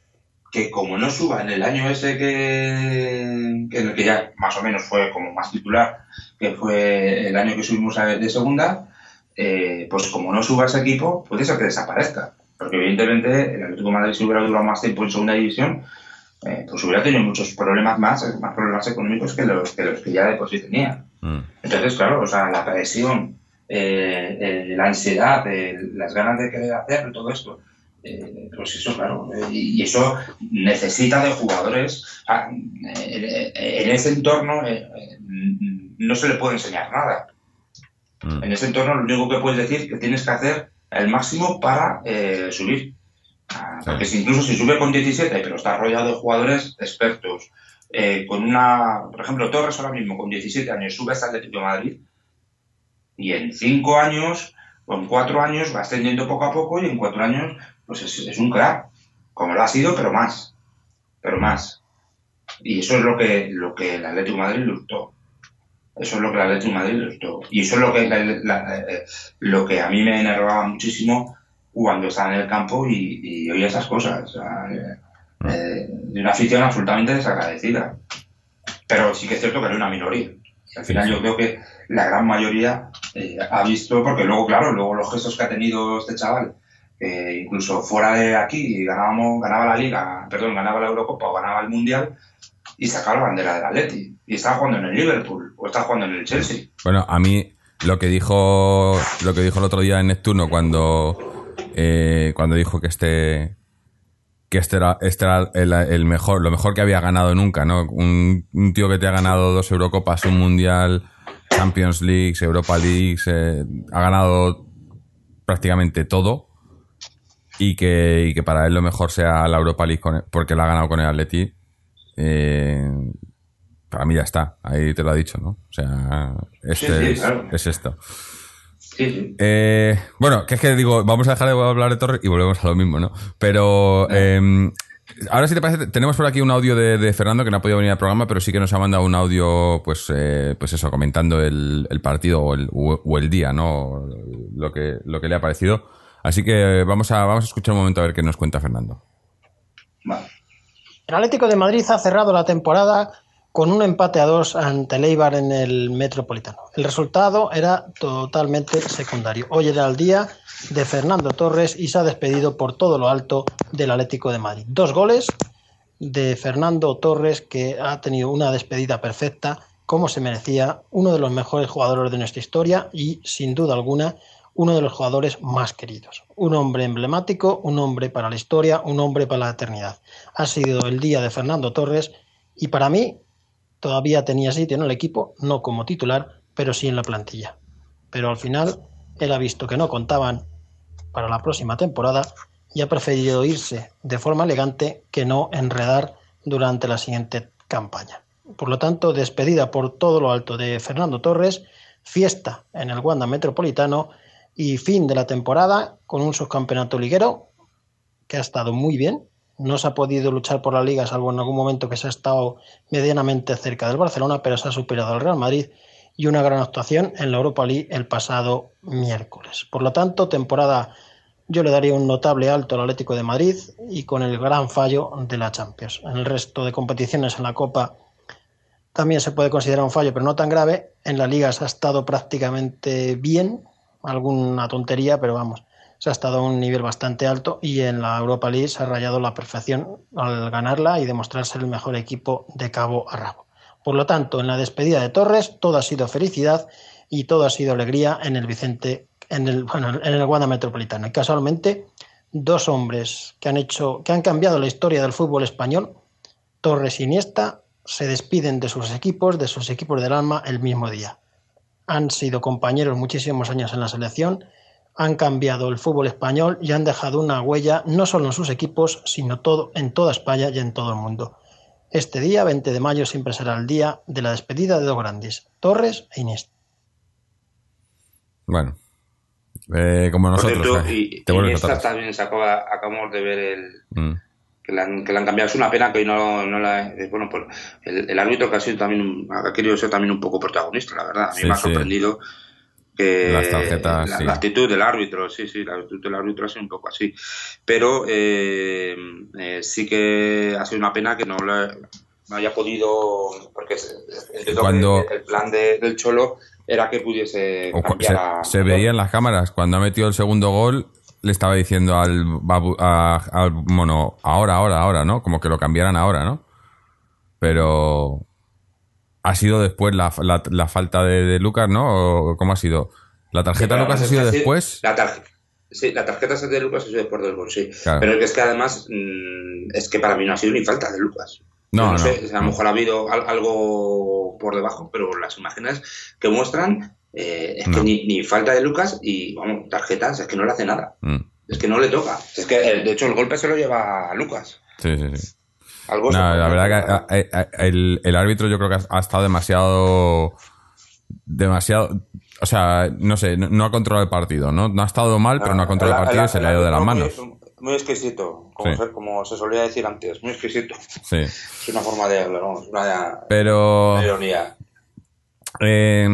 que como no suba en el año ese que, en el que ya más o menos fue como más titular, que fue el año que subimos de segunda, pues como no suba ese equipo, puede ser que desaparezca. Porque evidentemente el Atlético de Madrid si hubiera durado más tiempo en segunda división, eh, pues hubiera tenido muchos problemas más, más problemas económicos que los que, los que ya de por sí tenía. Mm. Entonces, claro, o sea, la presión, eh, eh, la ansiedad, las ganas de querer hacer todo esto, pues eso, claro, y, eso necesita de jugadores. ah, en ese entorno no se le puede enseñar nada. Mm. En ese entorno lo único que puedes decir es que tienes que hacer el máximo para eh, subir. Ah. Porque si incluso si sube con 17, pero está rodeado de jugadores expertos, eh, con una, por ejemplo, Torres ahora mismo con 17 años sube hasta Atlético Madrid y en 5 años o en 4 años va ascendiendo poco a poco y en 4 años pues es, es un crack, como lo ha sido, pero más, pero más. Y eso es lo que, lo que el Atlético de Madrid luchó. Eso es lo que el Atlético de Madrid. Y eso es lo que, la- la- eh, lo que a mí me enervaba muchísimo cuando estaba en el campo y, y oía esas cosas. o sea, eh, eh, de una afición absolutamente desagradecida. Pero sí que es cierto que era una minoría. Y al final yo creo que la gran mayoría eh, ha visto, porque luego, claro, luego los gestos que ha tenido este chaval, eh, incluso fuera de aquí, ganábamos, ganaba la Liga, perdón, ganaba la Eurocopa o ganaba el Mundial y sacaba la bandera del Atleti. Y estaba jugando en el Liverpool o estaba jugando en el Chelsea. Bueno, a mí lo que dijo lo que dijo el otro día en Neptuno cuando eh, cuando dijo que este que este era, este era el, mejor lo mejor que había ganado nunca, ¿no? Un, tío que te ha ganado dos Eurocopas, un Mundial, Champions League, Europa League, eh, ha ganado prácticamente todo y que, y que para él lo mejor sea la Europa League porque la ha ganado con el Atleti. Eh, para mí ya está, ahí te lo ha dicho, ¿no? O sea, este Sí, sí, es, claro. es esto. Sí. Eh, bueno, que es que digo, vamos a dejar de hablar de Torres y volvemos a lo mismo, ¿no? Pero eh, ahora si te parece, tenemos por aquí un audio de, de Fernando que no ha podido venir al programa, pero sí que nos ha mandado un audio, pues, eh, pues eso, comentando el, el partido o el, o el día, ¿no? Lo que, lo que le ha parecido. Así que vamos a, vamos a escuchar un momento a ver qué nos cuenta Fernando. Vale. El Atlético de Madrid ha cerrado la temporada con un empate a dos ante el Eibar en el Metropolitano. El resultado era totalmente secundario. Hoy era el día de Fernando Torres y se ha despedido por todo lo alto del Atlético de Madrid. Dos goles de Fernando Torres, que ha tenido una despedida perfecta, como se merecía, uno de los mejores jugadores de nuestra historia y, sin duda alguna, uno de los jugadores más queridos. Un hombre emblemático, un hombre para la historia, un hombre para la eternidad. Ha sido el día de Fernando Torres y para mí todavía tenía sitio en el equipo, no como titular, pero sí en la plantilla. Pero al final él ha visto que no contaban para la próxima temporada y ha preferido irse de forma elegante que no enredar durante la siguiente campaña. Por lo tanto, despedida por todo lo alto de Fernando Torres, fiesta en el Wanda Metropolitano y fin de la temporada con un subcampeonato liguero que ha estado muy bien. No se ha podido luchar por la liga, salvo en algún momento que se ha estado medianamente cerca del Barcelona, pero se ha superado al Real Madrid y una gran actuación en la Europa League el pasado miércoles. Por lo tanto, temporada yo le daría un notable alto al Atlético de Madrid y con el gran fallo de la Champions. En el resto de competiciones en la Copa también se puede considerar un fallo, pero no tan grave. En la Liga se ha estado prácticamente bien, alguna tontería, pero vamos, se ha estado a un nivel bastante alto y en la Europa League se ha rayado la perfección al ganarla y demostrarse el mejor equipo de cabo a rabo. Por lo tanto, en la despedida de Torres todo ha sido felicidad y todo ha sido alegría en el Vicente en el, bueno, en el Wanda. Y casualmente, dos hombres que han hecho, que han cambiado la historia del fútbol español, Torres y Iniesta, se despiden de sus equipos, de sus equipos del alma, el mismo día. Han sido compañeros muchísimos años en la selección, han cambiado el fútbol español y han dejado una huella no solo en sus equipos, sino todo, en toda España y en todo el mundo. Este día, 20 de mayo, siempre será el día de la despedida de dos grandes, Torres e Iniesta. Bueno, eh, como nosotros. Cierto, y, te y esta también se acaba, acabamos de ver el, mm. Que, le han, que, han, cambiado. Es una pena que hoy no, no la. Bueno, pues el, el, árbitro que ha sido también ha querido ser también un poco protagonista, la verdad. A mí sí, me ha sorprendido. Sí. Que Las tarjetas, la, sí. la, actitud del árbitro, sí, sí, la actitud del árbitro ha sido un poco así. Pero eh, eh, sí que ha sido una pena que no no haya podido. Porque Cuando... el plan de, del Cholo era que pudiese se, a... se, veía en las cámaras cuando ha metido el segundo gol le estaba diciendo al, a, al mono ahora ahora ahora no como que lo cambiaran ahora no pero ha sido después la, la, la falta de, de, Lucas no o cómo ha sido la tarjeta sí, Lucas ha sido después la tarjeta Sí, la tarjeta de Lucas ha sido después del gol, sí. Claro. Pero es que además mmm, es que para mí no ha sido ni falta de Lucas. No, no, no, sé, a lo mejor ha habido algo por debajo, pero las imágenes que muestran eh, es no. que ni, ni, falta de Lucas y, vamos, tarjetas, es que no le hace nada. Mm. Es que no le toca. Es que, de hecho, el golpe se lo lleva a Lucas. Sí, sí, sí. Algo no, la verdad que eh, eh, el, el, árbitro yo creo que ha estado demasiado... Demasiado... O sea, no sé, no, no ha controlado el partido, ¿no? No ha estado mal, pero no ha controlado el, partido y se le ha ido de las manos muy exquisito, como, sí. se, como, se, solía decir antes, muy exquisito. Sí. Es una forma de hablar, una, Pero... una ironía. Eh,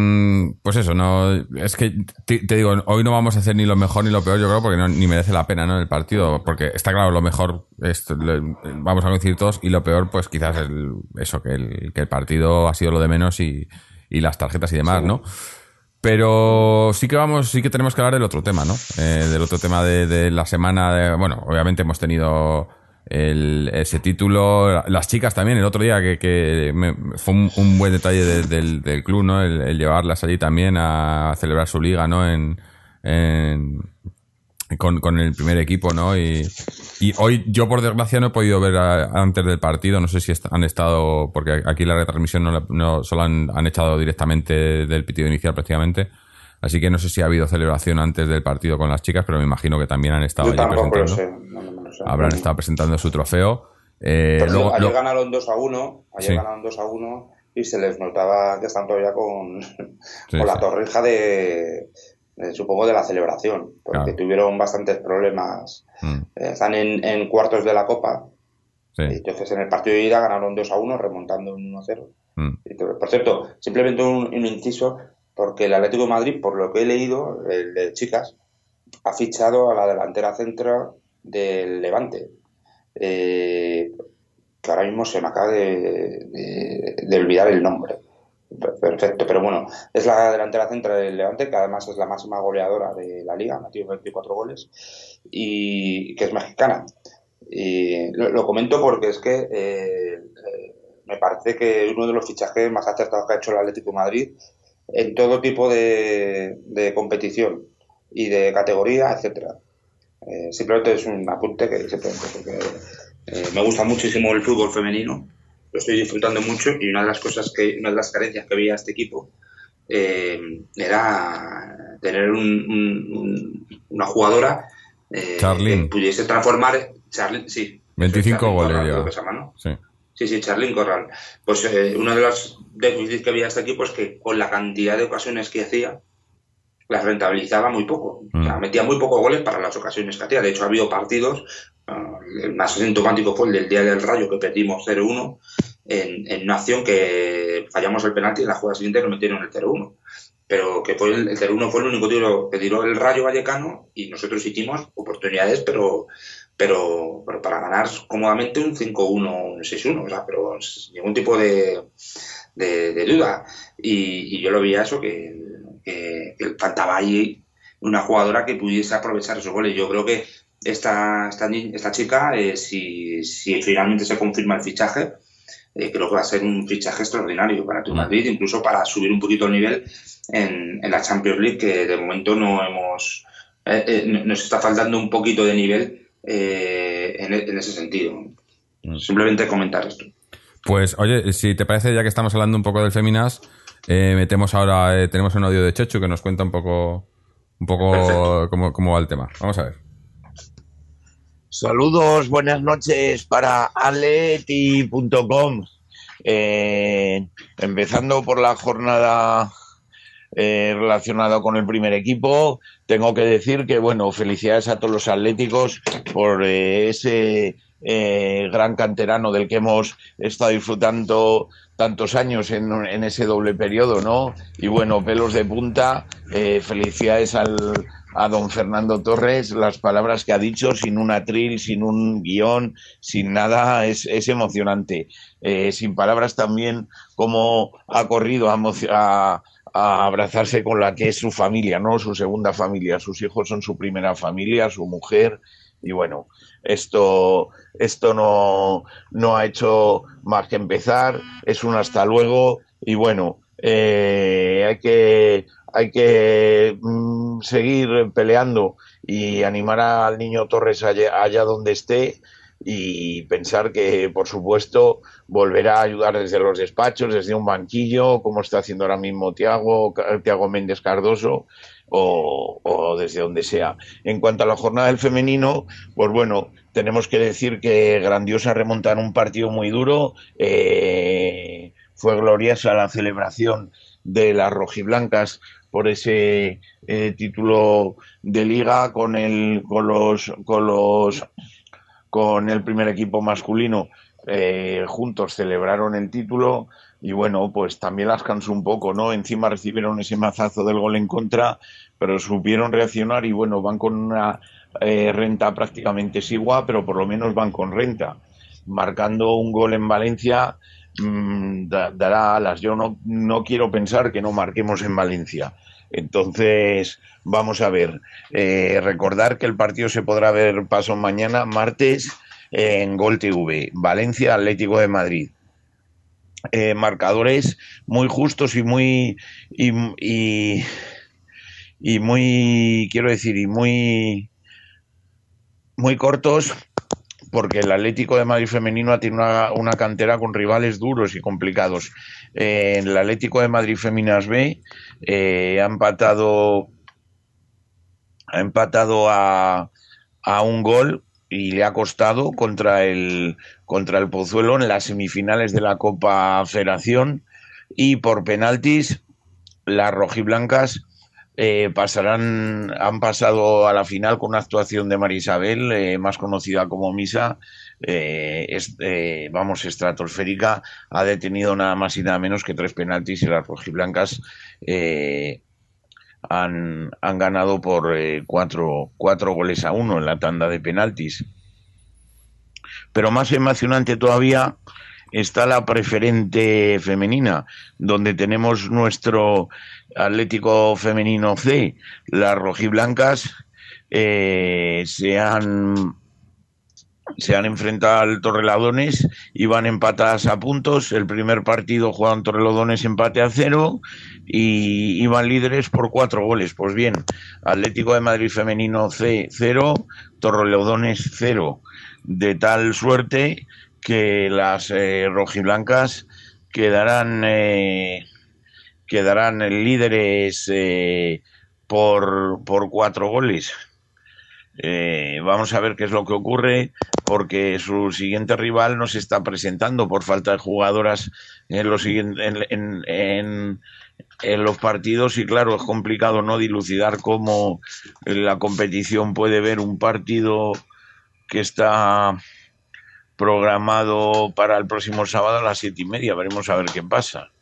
pues eso, no es que te, te, digo, hoy no vamos a hacer ni lo mejor ni lo peor, yo creo, porque no, ni merece la pena, ¿no? El partido, porque está claro, lo mejor es, vamos a coincidir todos, y lo peor, pues quizás el, eso, que el, que el partido ha sido lo de menos y, y las tarjetas y demás, sí. ¿no? Pero sí que vamos, sí que tenemos que hablar del otro tema, ¿no? Eh, del otro tema de, de la semana. De, bueno, obviamente hemos tenido el, ese título. Las chicas también, el otro día, que, que me, fue un, un, buen detalle de, del, del, club, ¿no? El, el, llevarlas allí también a celebrar su liga, ¿no? En, en con, con, el primer equipo, ¿no? Y, y, hoy yo, por desgracia, no he podido ver a, antes del partido. No sé si han estado, porque aquí la retransmisión no, no solo han, han, echado directamente del pitido inicial prácticamente. Así que no sé si ha habido celebración antes del partido con las chicas, pero me imagino que también han estado allí. No, sé. Habrán estado presentando su trofeo. Eh, luego, ayer lo... ganaron 2 a 1, ayer sí. ganaron 2 a 1 y se les notaba que están todavía con, sí, con la torrija de, supongo de la celebración, porque claro. tuvieron bastantes problemas. Mm. Eh, están en, en, cuartos de la Copa. Entonces en el partido de ida ganaron 2 a 1, remontando un 1 a 0. Mm. Por cierto, simplemente un, un, inciso, porque el Atlético de Madrid, por lo que he leído, el de chicas, ha fichado a la delantera centro del Levante. Eh, que ahora mismo se me acaba de, de, de olvidar el nombre. Perfecto, pero bueno, es la delantera central del Levante, que además es la máxima goleadora de la liga, ha metido 24 goles, y que es mexicana. Y lo, comento porque es que eh, eh, me parece que uno de los fichajes más acertados que ha hecho el Atlético de Madrid en todo tipo de, competición y de categoría, etcétera. Eh, simplemente es un apunte que simplemente porque me gusta muchísimo el fútbol femenino, lo estoy disfrutando mucho y una de las cosas que, una de las carencias que había este equipo era tener una jugadora que pudiese transformar Charly, sí. 25 goles Sí. Sí, sí, Charlín Corral. Pues eh, uno de los déficits que había este equipo es que con la cantidad de ocasiones que hacía, las rentabilizaba muy poco. O sea, mm. metía muy pocos goles para las ocasiones que hacía. De hecho, ha habido partidos, ah, el más sintomático fue el del día del Rayo, que perdimos 0-1, en, en, una acción que fallamos el penalti y en la jugada siguiente nos metieron el 0-1. Pero que fue el, el 0-1 fue el único tiro que tiró el Rayo Vallecano y nosotros hicimos oportunidades, pero pero, pero para ganar cómodamente un 5-1, un 6-1, o sea, pero ningún tipo de, de, duda. Y, yo lo veía eso, que, que, faltaba ahí una jugadora que pudiese aprovechar esos goles. Yo creo que esta, esta, esta chica, eh, si, si finalmente se confirma el fichaje, eh, creo que va a ser un fichaje extraordinario para tu. Madrid, incluso para subir un poquito el nivel en, en la Champions League, que de momento no hemos, eh, nos está faltando un poquito de nivel eh, en, ese sentido. Mm. Simplemente comentar esto. Pues oye, si te parece, ya que estamos hablando un poco del Feminas, eh, metemos ahora, eh, tenemos un audio de Chechu que nos cuenta un poco, un poco cómo, va el tema. Vamos a ver. Saludos, buenas noches para aleti.com. empezando por la jornada eh, relacionado con el primer equipo. Tengo que decir que, bueno, felicidades a todos los atléticos por eh, ese eh, gran canterano del que hemos estado disfrutando tantos años en, en, ese doble periodo, ¿no? Y bueno, pelos de punta, felicidades al, a don Fernando Torres, las palabras que ha dicho, sin un atril, sin un guion, sin nada, es, es emocionante. sin palabras también, como ha corrido a, a a abrazarse con la que es su familia, ¿no? Su segunda familia. Sus hijos son su primera familia, su mujer. Y bueno, esto, esto no, no ha hecho más que empezar. Es un hasta luego. Y bueno, eh, hay que, hay que mm, seguir peleando y animar al niño Torres allá, allá donde esté y pensar que, por supuesto, volverá a ayudar desde los despachos, desde un banquillo, como está haciendo ahora mismo Tiago, Tiago Méndez Cardoso, o, desde donde sea. En cuanto a la jornada del femenino, pues bueno, tenemos que decir que grandiosa remontar un partido muy duro. Eh, fue gloriosa la celebración de las rojiblancas por ese eh, título de liga con el con los con los con el primer equipo masculino eh, juntos celebraron el título y bueno, pues también las cansó un poco, ¿no? Encima recibieron ese mazazo del gol en contra, pero supieron reaccionar y bueno, van con una eh, renta prácticamente igual, pero por lo menos van con renta. Marcando un gol en Valencia mmm, dará alas. Yo no, no quiero pensar que no marquemos en Valencia. Entonces, vamos a ver. Eh, recordar que el partido se podrá ver paso mañana, martes, en Gol TV, Valencia Atlético de Madrid. Eh, marcadores muy justos y muy y, y, muy quiero decir y muy muy cortos porque el Atlético de Madrid femenino tiene una, una cantera con rivales duros y complicados. Eh, el Atlético de Madrid Feminas B eh, ha empatado ha empatado a, a un gol y le ha costado contra el contra el Pozuelo en las semifinales de la Copa Federación y por penaltis las rojiblancas eh, pasarán, han pasado a la final con una actuación de Marisabel, eh, más conocida como Misa, eh, eh, vamos, estratosférica, ha detenido nada más y nada menos que tres penaltis y las rojiblancas han, han, ganado por cuatro, cuatro goles a uno en la tanda de penaltis. Pero más emocionante todavía está la preferente femenina, donde tenemos nuestro Atlético Femenino C, las rojiblancas, eh, se han se han enfrentado al Torrelodones y van empatadas a puntos. El primer partido jugaban Torrelodones empate a cero y iban líderes por cuatro goles. Pues bien, Atlético de Madrid femenino C cero, Torrelodones cero. De tal suerte que las eh, rojiblancas quedarán eh, quedarán líderes eh, por, por cuatro goles. Eh, vamos a ver qué es lo que ocurre porque su siguiente rival no se está presentando por falta de jugadoras en los, en, en, en, los partidos y claro, es complicado no dilucidar cómo la competición puede ver un partido que está programado para el próximo sábado a las siete y media. Veremos a ver qué pasa.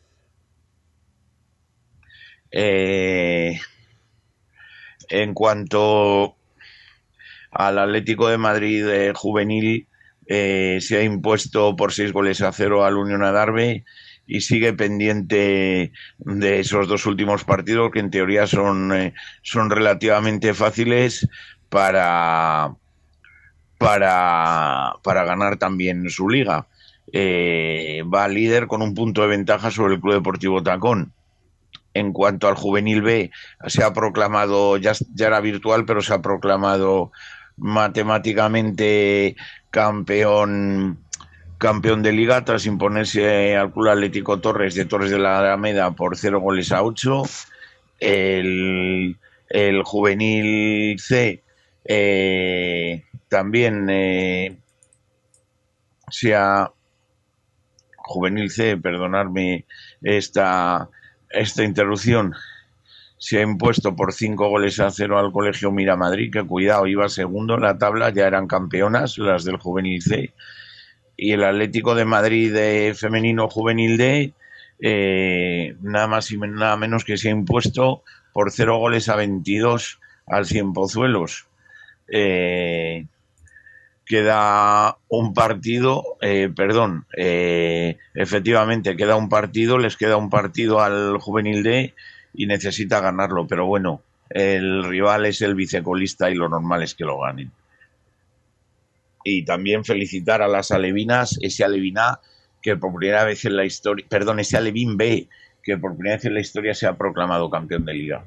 Eh, en cuanto al Atlético de Madrid eh, juvenil, eh, se ha impuesto por seis goles a cero al Unión Adarve y sigue pendiente de esos dos últimos partidos que en teoría son, son relativamente fáciles para, para, para ganar también su liga. Eh, va líder con un punto de ventaja sobre el Club Deportivo Tacón. En cuanto al juvenil B, se ha proclamado, ya, ya era virtual, pero se ha proclamado matemáticamente campeón campeón de liga tras imponerse al Club Atlético Torres de Torres de la Alameda por cero goles a ocho. El, el juvenil C eh, también eh, se ha juvenil C, perdonarme esta, esta interrupción, se ha impuesto por cinco goles a cero al Colegio Mira Madrid, que cuidado, iba segundo en la tabla, ya eran campeonas las del Juvenil C. Y el Atlético de Madrid de femenino Juvenil D, eh, nada más y nada menos que se ha impuesto por cero goles a 22 al Cien Pozuelos. Eh, queda un partido, eh, perdón, eh, efectivamente queda un partido, les queda un partido al Juvenil D y necesita ganarlo, pero bueno, el rival es el vicecolista y lo normal es que lo ganen. Y también felicitar a las alevinas, ese alevina que por primera vez en la historia, perdón, ese alevín B, que por primera vez en la historia se ha proclamado campeón de liga.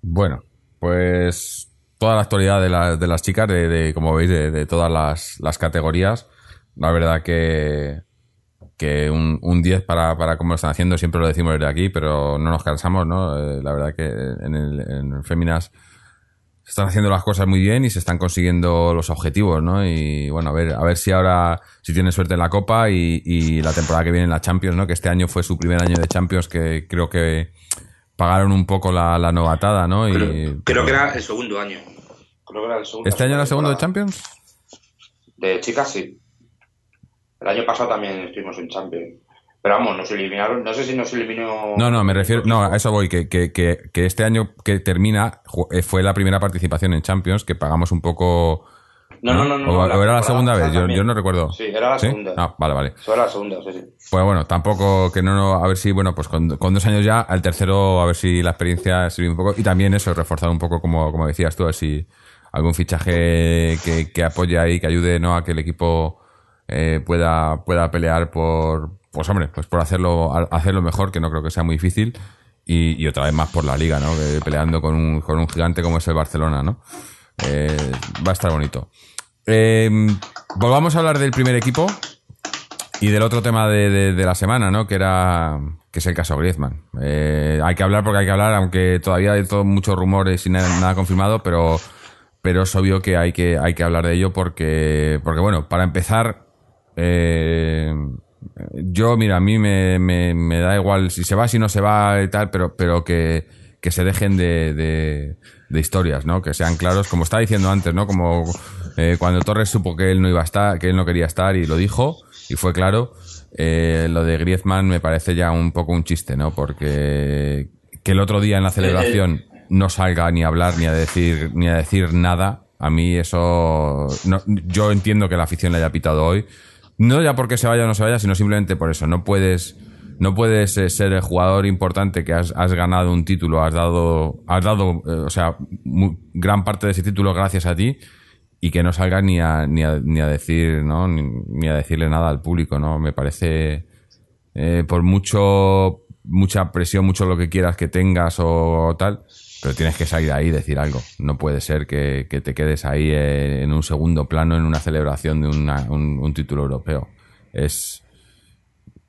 Bueno, pues toda la actualidad de, la, de las chicas, de, de, como veis, de, de todas las, las, categorías. La verdad que, que un, un 10 para, para cómo lo están haciendo, siempre lo decimos desde aquí, pero no nos cansamos, ¿no? Eh, la verdad que en el, en Féminas se están haciendo las cosas muy bien y se están consiguiendo los objetivos, ¿no? Y bueno, a ver, a ver si ahora, si tiene suerte en la Copa y, y la temporada que viene en la Champions, ¿no? Que este año fue su primer año de Champions, que creo que pagaron un poco la, la novatada, ¿no? Creo, y, creo que era el segundo año. Creo que era el segundo ¿Este año era segundo de Champions? De chicas, sí. El año pasado también estuvimos en Champions. Pero vamos, nos eliminaron. No sé si nos eliminó. No, no, me refiero. No, a eso voy. Que, que, que, que este año que termina eh, fue la primera participación en Champions, que pagamos un poco. No, no, no. no, o, era la segunda vez, yo, yo no recuerdo. Sí, era la ¿Sí? segunda. Ah, vale, vale. Eso era la segunda, sí, sí. Pues bueno, tampoco que no, no, a ver si, bueno, pues con, con dos años ya, al tercero, a ver si la experiencia sirve un poco. Y también eso, reforzar un poco, como, como decías tú, a ver si algún fichaje que, apoye ahí, que ayude, ¿no? A que el equipo eh, pueda, pueda pelear por, pues hombre, pues por hacerlo, hacerlo mejor, que no creo que sea muy difícil. Y, y otra vez más por la liga, ¿no? Peleando con un, con un gigante como es el Barcelona, ¿no? Eh, va a estar bonito. Eh, volvamos a hablar del primer equipo y del otro tema de, de- la semana, ¿no? Que era que es el caso Griezmann. Eh, hay que hablar porque hay que hablar, aunque todavía hay todo, muchos rumores y nada confirmado, pero pero es obvio que hay que hay que hablar de ello porque porque bueno, para empezar eh, yo mira, a mí me, me, me da igual si se va, si no se va y tal, pero pero que que se dejen de, de, de historias, ¿no? Que sean claros, como estaba diciendo antes, ¿no? Como eh, cuando Torres supo que él no iba a estar, que él no quería estar y lo dijo y fue claro. eh, lo de Griezmann me parece ya un poco un chiste, ¿no? Porque que el otro día en la celebración no salga ni a hablar ni a decir ni a decir nada, a mí eso no, yo entiendo que la afición le haya pitado hoy, no ya porque se vaya o no se vaya, sino simplemente por eso. No puedes no puedes eh, ser el jugador importante que has, has ganado un título, has dado, has dado, eh, o sea, gran parte de ese título gracias a ti y que no salgas ni a, ni a, ni a decir, ¿no? Ni, ni a decirle nada al público, ¿no? Me parece, eh, por mucho, mucha presión, mucho lo que quieras que tengas o tal, pero tienes que salir ahí y decir algo. No puede ser que, te quedes ahí eh, en un segundo plano en una celebración de un, título europeo. Es,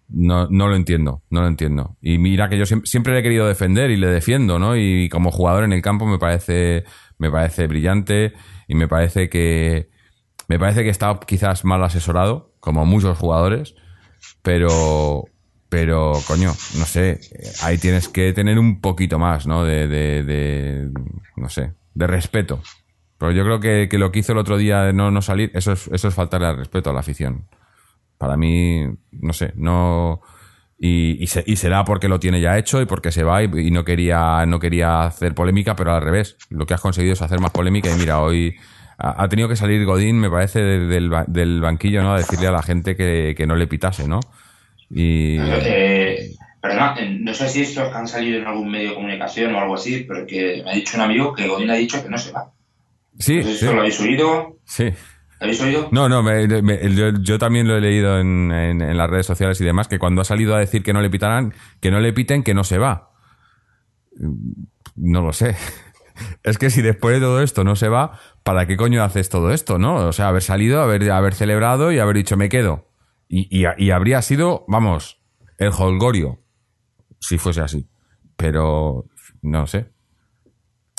no, no lo entiendo, no lo entiendo. Y mira que yo siempre, siempre le he querido defender y le defiendo, ¿no? Y como jugador en el campo me parece, me parece brillante y me parece que me parece que está quizás mal asesorado, como muchos jugadores, pero pero coño, no sé, ahí tienes que tener un poquito más, ¿no? De, de, de no sé, de respeto. Pero yo creo que, lo que hizo el otro día de no, no salir, eso es, eso es faltarle al respeto a la afición. Para mí, no sé, no. Y, y, se- y será porque lo tiene ya hecho y porque se va y, no quería no quería hacer polémica, pero al revés. Lo que has conseguido es hacer más polémica y mira, hoy ha, ha tenido que salir Godín, me parece, de- del, del banquillo, ¿no? A decirle a la gente que, que no le pitase, ¿no? Y. Eh, perdona, eh, no sé si estos han salido en algún medio de comunicación o algo así, pero que me ha dicho un amigo que Godín ha dicho que no se va. Sí, No sé si sí, esto lo habéis oído. sí. ¿Lo habéis oído? No, no, me- me- yo, yo también lo he leído en, en- en las redes sociales y demás, que cuando ha salido a decir que no le pitaran, que no le piten, que no se va. No lo sé. Es que si después de todo esto no se va, ¿para qué coño haces todo esto, no? O sea, haber salido, haber, haber celebrado y haber dicho me quedo. Y, y- y habría sido, vamos, el holgorio, si fuese así. Pero, no sé.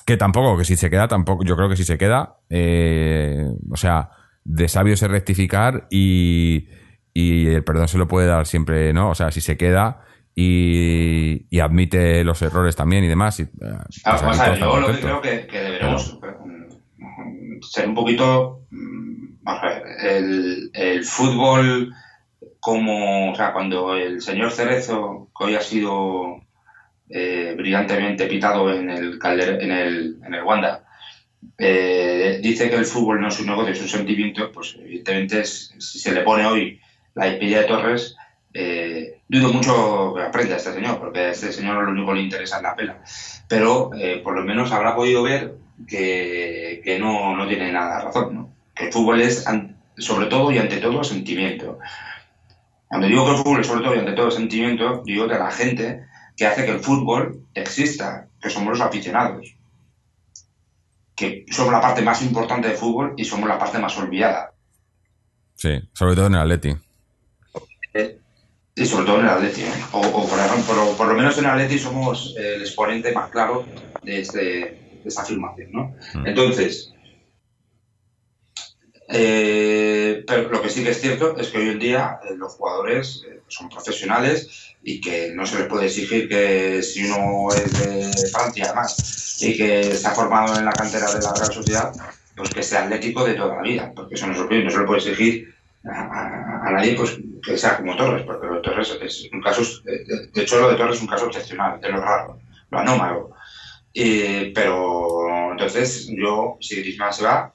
Que tampoco, que si se queda, tampoco, yo creo que si se queda, eh, o sea, de sabio es rectificar y, y el perdón se lo puede dar siempre, ¿no? O sea, si se queda y, y admite los errores también y demás. Y, eh, pues a ver, todos yo lo que creo que, que deberemos ser un poquito. mm, Vamos a ver, el, el fútbol, como. O sea, cuando el señor Cerezo, que hoy ha sido eh, brillantemente pitado en el, Calder- en el, Wanda, eh, dice que el fútbol no es un negocio, es un sentimiento, pues evidentemente si se le pone hoy la despedida de Torres, eh, dudo mucho que aprenda este señor, porque a este señor lo único que le interesa es la pela. Pero eh, por lo menos habrá podido ver que, no, no tiene nada razón, ¿no? Que el fútbol es sobre todo y ante todo sentimiento. Cuando digo que el fútbol es sobre todo y ante todo sentimiento, digo de la gente que hace que el fútbol exista, que somos los aficionados que somos la parte más importante del fútbol y somos la parte más olvidada. Sí, sobre todo en el Atleti. Y sobre todo en el Atleti. ¿eh? O, o por, ejemplo, por, por lo menos en el Atleti somos el exponente más claro de, este, de esta afirmación. ¿no? Mm. Entonces, eh, pero lo que sí que es cierto es que hoy en día eh, los jugadores eh, son profesionales y que no se les puede exigir que si uno es de Francia además y que se ha formado en la cantera de la Real Sociedad, pues que sea atlético de toda la vida, porque eso no se, puede- no se le puede exigir a, nadie pues que sea como Torres, porque lo de Torres es un caso, de, de hecho lo de Torres es un caso excepcional, es lo raro, lo anómalo. Eh, pero entonces yo, si Griezmann se va,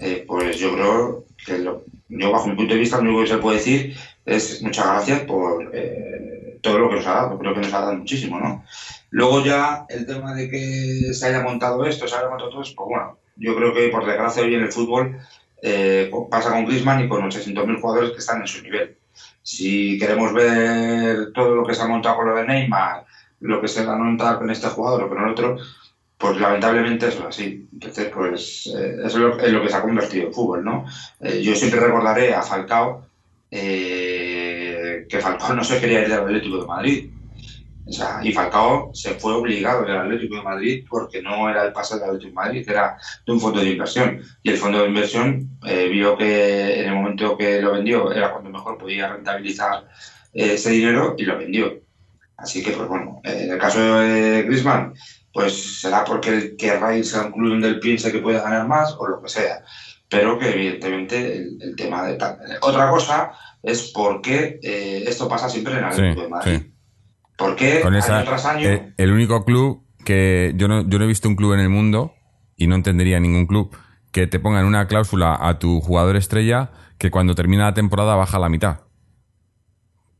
eh, pues yo creo que lo- yo bajo mi punto de vista lo único que se puede decir es muchas gracias por eh, todo lo que nos ha dado, creo que nos ha dado muchísimo, ¿no? Luego ya el tema de que se haya montado esto, se haya montado todo pues bueno, yo creo que por desgracia hoy en el fútbol eh, pasa con Griezmann y con 800.000 jugadores que están en su nivel. Si queremos ver todo lo que se ha montado con lo de Neymar, lo que se va a montar con este jugador o con el otro, pues lamentablemente eso es así. Entonces, pues eh, eso es lo, es lo que se ha convertido el fútbol, ¿no? Eh, yo siempre recordaré a Falcao eh, que Falcao no se quería ir del Atlético de Madrid. O sea, y Falcao se fue obligado del Atlético de Madrid porque no era el pase del Atlético de Madrid, era de un fondo de inversión. Y el fondo de inversión eh, vio que en el momento que lo vendió era cuando mejor podía rentabilizar eh, ese dinero y lo vendió. Así que, pues bueno, eh, en el caso de Griezmann, pues será porque él querrá irse a un club donde él piense que puede ganar más o lo que sea. Pero que evidentemente el, el tema de tal. Otra cosa es por qué eh, esto pasa siempre en el Sí, de Madrid. sí. ¿Por qué Con esa, año tras año? eh, el único club que yo no, yo no he visto un club en el mundo y no entendería ningún club que te pongan una cláusula a tu jugador estrella que cuando termina la temporada baja a la mitad.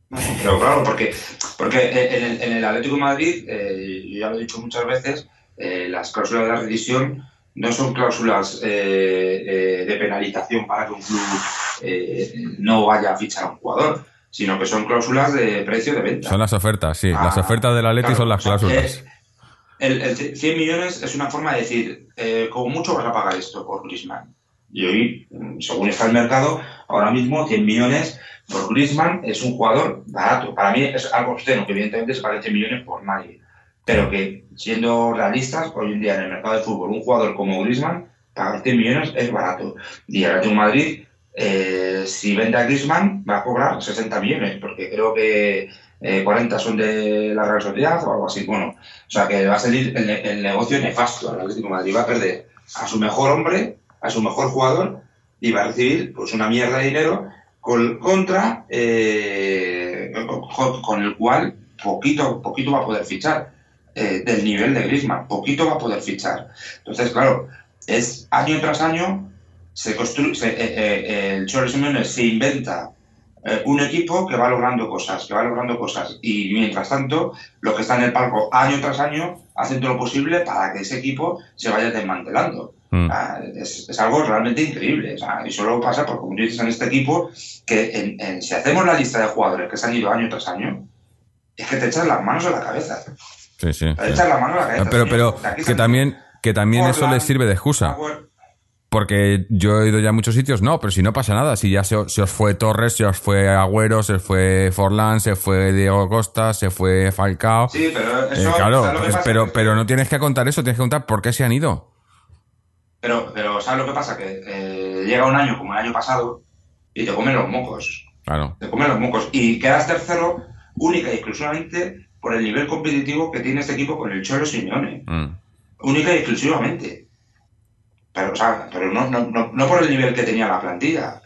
Pero claro, porque, porque en, el, en el Atlético de Madrid, eh, yo ya lo he dicho muchas veces, eh, las cláusulas de la revisión no son cláusulas eh, de penalización para que un club no vaya a fichar a un jugador, sino que son cláusulas de precio de venta. Son las ofertas, sí. Ah, las ofertas del Atleti claro, son las o sea, cláusulas. el, el 100 millones es una forma de decir, eh, como mucho vas a pagar esto por Griezmann. Y hoy, mm, según está el mercado, ahora mismo 100 millones por Griezmann es un jugador barato. Para mí es algo obsceno, que evidentemente se 100 millones por nadie. Pero que, siendo realistas, hoy en día en el mercado de fútbol, un jugador como Griezmann, pagar 100 millones es barato. Y el Atlético Madrid, eh, si vende a Griezmann, va a cobrar 60 millones, porque creo que eh, 40 son de la Real Sociedad o algo así. Bueno, o sea que va a salir el, negocio nefasto. El Atlético Madrid va a perder a su mejor hombre, a su mejor jugador, y va a recibir pues una mierda de dinero con, contra eh, con, el cual poquito, poquito va a poder fichar. eh, del nivel de Griezmann, poquito va a poder fichar. Entonces, claro, es año tras año se construye, eh, eh, el Cholo Simeone se inventa un equipo que va logrando cosas, que va logrando cosas. Y mientras tanto, los que están en el palco año tras año hacen todo lo posible para que ese equipo se vaya desmantelando. Mm. Es, es algo realmente increíble. O sea, y solo pasa por, como dices, en este equipo, que en- en- si hacemos la lista de jugadores que se han ido año tras año, es que te echas las manos a la cabeza. Sí, sí. Te sí. echas las manos a la cabeza. Pero, pero que también, que también eso les sirve de excusa. Porque yo he ido ya a muchos sitios, no, pero si no pasa nada, si ya se, se os fue Torres, se os fue Agüero, se os fue Forlán, se fue Diego Costa, se fue Falcao. Sí, pero Eh, claro, pero, pero no tienes que contar eso, tienes que contar por qué se han ido. Pero, pero ¿sabes lo que pasa? Que eh, llega un año como el año pasado y te comen los mocos. Claro. Te comen los mocos. Y quedas tercero única y exclusivamente por el nivel competitivo que tiene este equipo con el Cholo Simeone. Mm. Única y exclusivamente. Pero, o sea, pero no, no, no, no por el nivel que tenía la plantilla.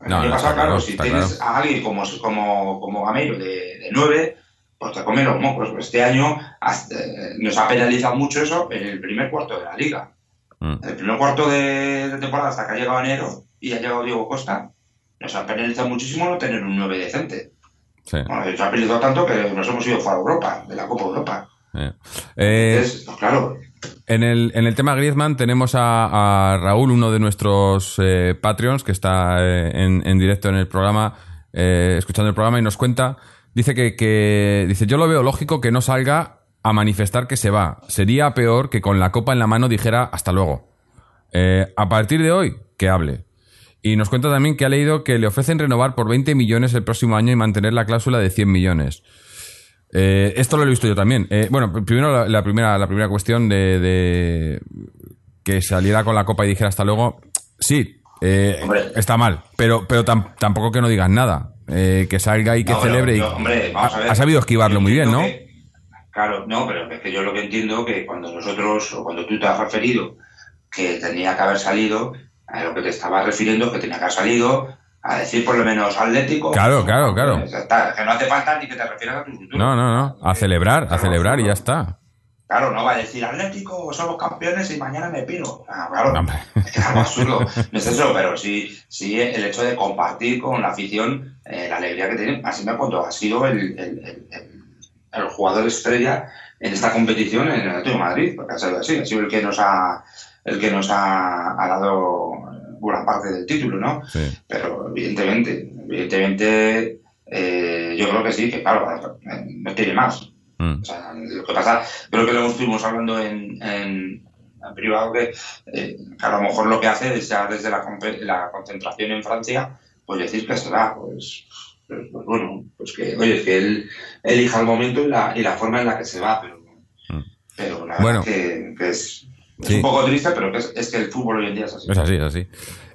El No, año pasado, claro, si tienes a alguien como, como, como Gameiro de, de 9, pues te comen los mocos. Pues este año hasta- eh, nos ha penalizado mucho eso en el primer cuarto de la liga. Mm. El primer cuarto de, de temporada hasta que ha llegado enero y ha llegado Diego Costa, nos ha penalizado muchísimo no tener un 9 decente. Sí. Bueno, nos ha penalizado tanto que nos hemos ido fuera de Europa, de la Copa Europa. Eh. Eh, Entonces, pues claro, En el, en el tema Griezmann tenemos a, a Raúl, uno de nuestros eh, Patreons, que está eh, en, en directo en el programa, eh, escuchando el programa y nos cuenta, dice que, que- dice, yo lo veo lógico que no salga a manifestar que se va. Sería peor que con la copa en la mano dijera hasta luego. Eh, a partir de hoy, que hable. Y nos cuenta también que ha leído que le ofrecen renovar por 20 millones el próximo año y mantener la cláusula de 100 millones. Eh, esto lo he visto yo también. Eh, bueno, primero la, la primera, la primera cuestión de, de que saliera con la copa y dijera hasta luego. Sí, eh, está mal, pero, pero tam- tampoco que no digas nada. Eh, que salga y que No, celebre. hombre, vamos a ver. ha, ha sabido esquivarlo muy bien, ¿no? que- claro, no, pero es que yo lo que entiendo que cuando nosotros, o cuando tú te has referido que tenía que haber salido, a lo que te estabas refiriendo es que tenía que haber salido a decir por lo menos Atlético. Claro, claro, claro. Que no hace falta ni que te refieras a tu futuro. No, no, no. A celebrar, a Claro, celebrar y ya está. Claro, no va a decir Atlético, somos campeones y mañana me piro. Ah, claro, No, es algo absurdo. No es eso, pero sí, sí el hecho de compartir con la afición eh, la alegría que tienen. Así me cuando ha sido el, el, el- el- el jugador estrella en esta competición en el Atlético de Madrid, porque ha sido así, ha sido el que nos ha, el que nos ha, ha dado buena parte del título, ¿no? Sí. Pero evidentemente, evidentemente, eh, yo creo que sí, que claro, no tiene más. Mm. O sea, lo que pasa, creo que lo estuvimos hablando en, en, en privado, que, eh, que a lo mejor lo que hace es ya desde la, la concentración en Francia, pues decir que se va, pues, pues, pues bueno, pues que, oye, que él elija el momento y la, y la forma en la que se va, pero, Mm. pero la Bueno. verdad que, que es, es Sí. un poco triste, pero que es, es que el fútbol hoy en día es así. Es así, es así.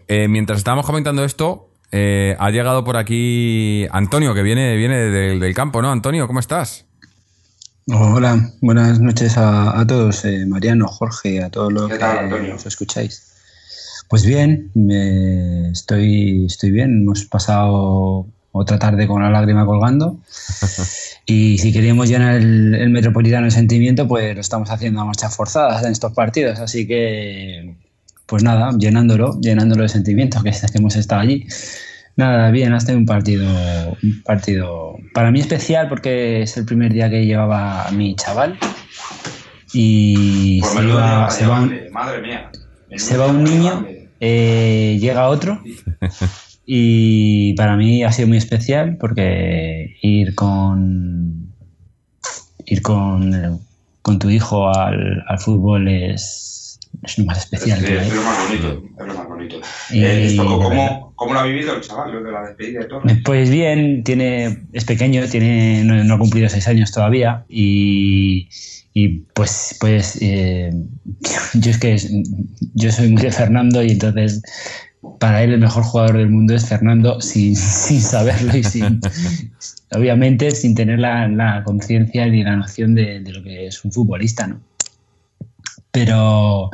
Eh, mientras estábamos comentando esto, eh, ha llegado por aquí Antonio, que viene, viene del, del campo, ¿no? Antonio, ¿cómo estás? Hola, buenas noches a, a todos, eh, Mariano, Jorge, a todos los ¿Qué tal, que Antonio? os escucháis. Pues bien, me- estoy, estoy bien. Hemos pasado otra tarde con la lágrima colgando. Y si queríamos llenar el, el metropolitano de sentimiento, pues lo estamos haciendo a marchas forzadas en estos partidos. Así que, pues nada, llenándolo, llenándolo de sentimiento, que, que hemos estado allí. Nada, bien, has tenido un partido, un partido para mí especial porque es el primer día que llevaba a mi chaval y se, va, se, va un, madre mía. Se va un niño, eh, llega otro y para mí ha sido muy especial porque ir con ir con, con tu hijo al, al fútbol es, es lo más especial que es lo más bonito, es lo más bonito. Y- Eh, ¿cómo, ¿Cómo lo ha vivido el chaval, de la despedida de Torres? Pues bien, tiene, es pequeño, tiene, no, no ha cumplido seis años todavía y, y pues, pues eh, yo es que yo soy muy de Fernando y entonces para él el mejor jugador del mundo es Fernando sin, saberlo y sin, obviamente sin tener la, conciencia ni la noción de, lo que es un futbolista, ¿no? Pero,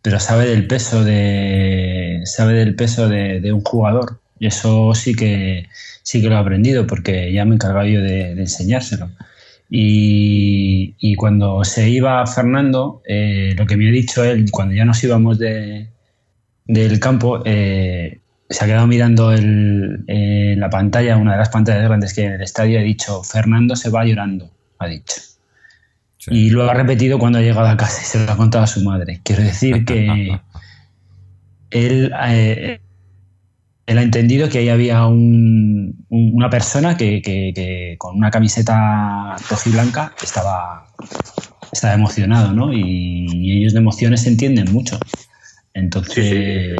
pero sabe del peso de sabe del peso de, de un jugador y eso sí que sí que lo he aprendido porque ya me he encargado yo de, de enseñárselo y, y cuando se iba Fernando eh, lo que me ha dicho él cuando ya nos íbamos de, del campo eh, se ha quedado mirando el, eh, la pantalla una de las pantallas grandes que hay en el estadio ha dicho Fernando se va llorando ha dicho Sí. y lo ha repetido cuando ha llegado a casa y se lo ha contado a su madre. Quiero decir que él, eh, él ha entendido que ahí había un- un- una persona que, que- que con una camiseta rojiblanca estaba, estaba emocionado, ¿no? Y, y ellos de emociones se entienden mucho. Entonces,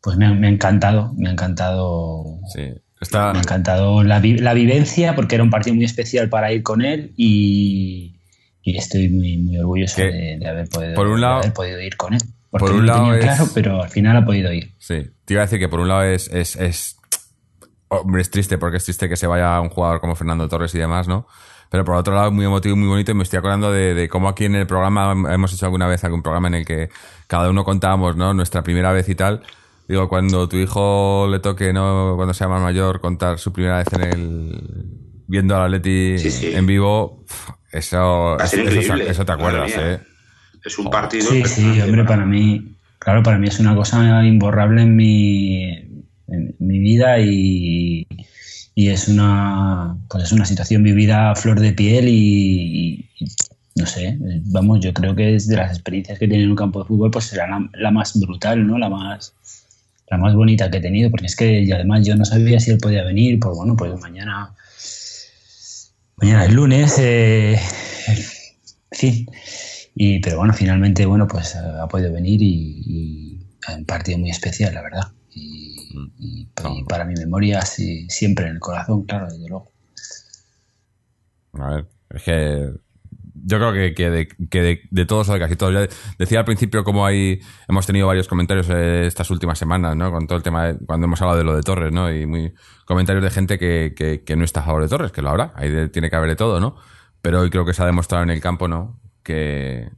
pues me ha, me ha encantado, me ha encantado Sí. Está, me ha encantado la, vi- la vivencia porque era un partido muy especial para ir con él y, y estoy muy, muy orgulloso de, de haber podido, por un de lado- haber podido ir con él. Porque por un no lo lado tenía es- claro, pero al final ha podido ir. Sí, te iba a decir que por un lado es, es, es, hombre, es triste porque es triste que se vaya un jugador como Fernando Torres y demás, ¿no? Pero por otro lado, muy emotivo, muy bonito, y me estoy acordando de, de cómo aquí en el programa hemos hecho alguna vez algún programa en el que cada uno contábamos, ¿no? Nuestra primera vez y tal. Digo, cuando tu hijo le toque, ¿no? Cuando sea más mayor, contar su primera vez en el. viendo al Atleti Sí, sí. en vivo, eso, eso, eso- te acuerdas. ¿eh? Es un partido. Sí, sí, hombre, para mí, claro, para mí es una cosa imborrable en mi, en mi vida y, y es una, pues es una situación vivida a flor de piel y, no sé, vamos, yo creo que es de las experiencias que tiene en un campo de fútbol, pues será la, la más brutal, ¿no? La más, la más bonita que he tenido, porque es que además yo no sabía si él podía venir, pues bueno, pues mañana, mañana es lunes, eh, fin. Y, pero bueno, finalmente, bueno, pues ha podido venir y, y un partido muy especial, la verdad. Y, y- y para mi memoria, sí, siempre en el corazón, claro, desde luego. A ver, es que yo creo que, que de, que de, de todos o de casi todos. Ya decía al principio cómo hay, hemos tenido varios comentarios eh, estas últimas semanas, ¿no? Con todo el tema, de- cuando hemos hablado de lo de Torres, ¿no? Y muy comentarios de gente que, que, no está a favor de Torres, que lo habrá, ahí tiene que haber de todo, ¿no? Pero hoy creo que se ha demostrado en el campo, ¿no? Que,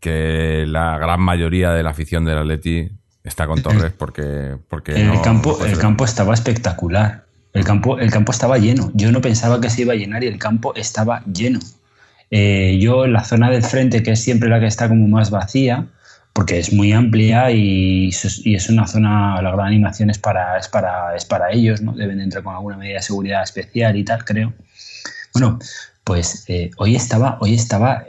que la gran mayoría de la afición del Atleti está con Torres porque... porque El, no- campo, no el campo estaba espectacular. El campo, el campo estaba lleno. Yo no pensaba que se iba a llenar y el campo estaba lleno. Eh, yo en la zona del frente, que es siempre la que está como más vacía, porque es muy amplia y, es- y es una zona, la gran animación es para, es para, es para ellos, ¿no? Deben de entrar con alguna medida de seguridad especial y tal, creo. Bueno, pues eh, hoy estaba, hoy estaba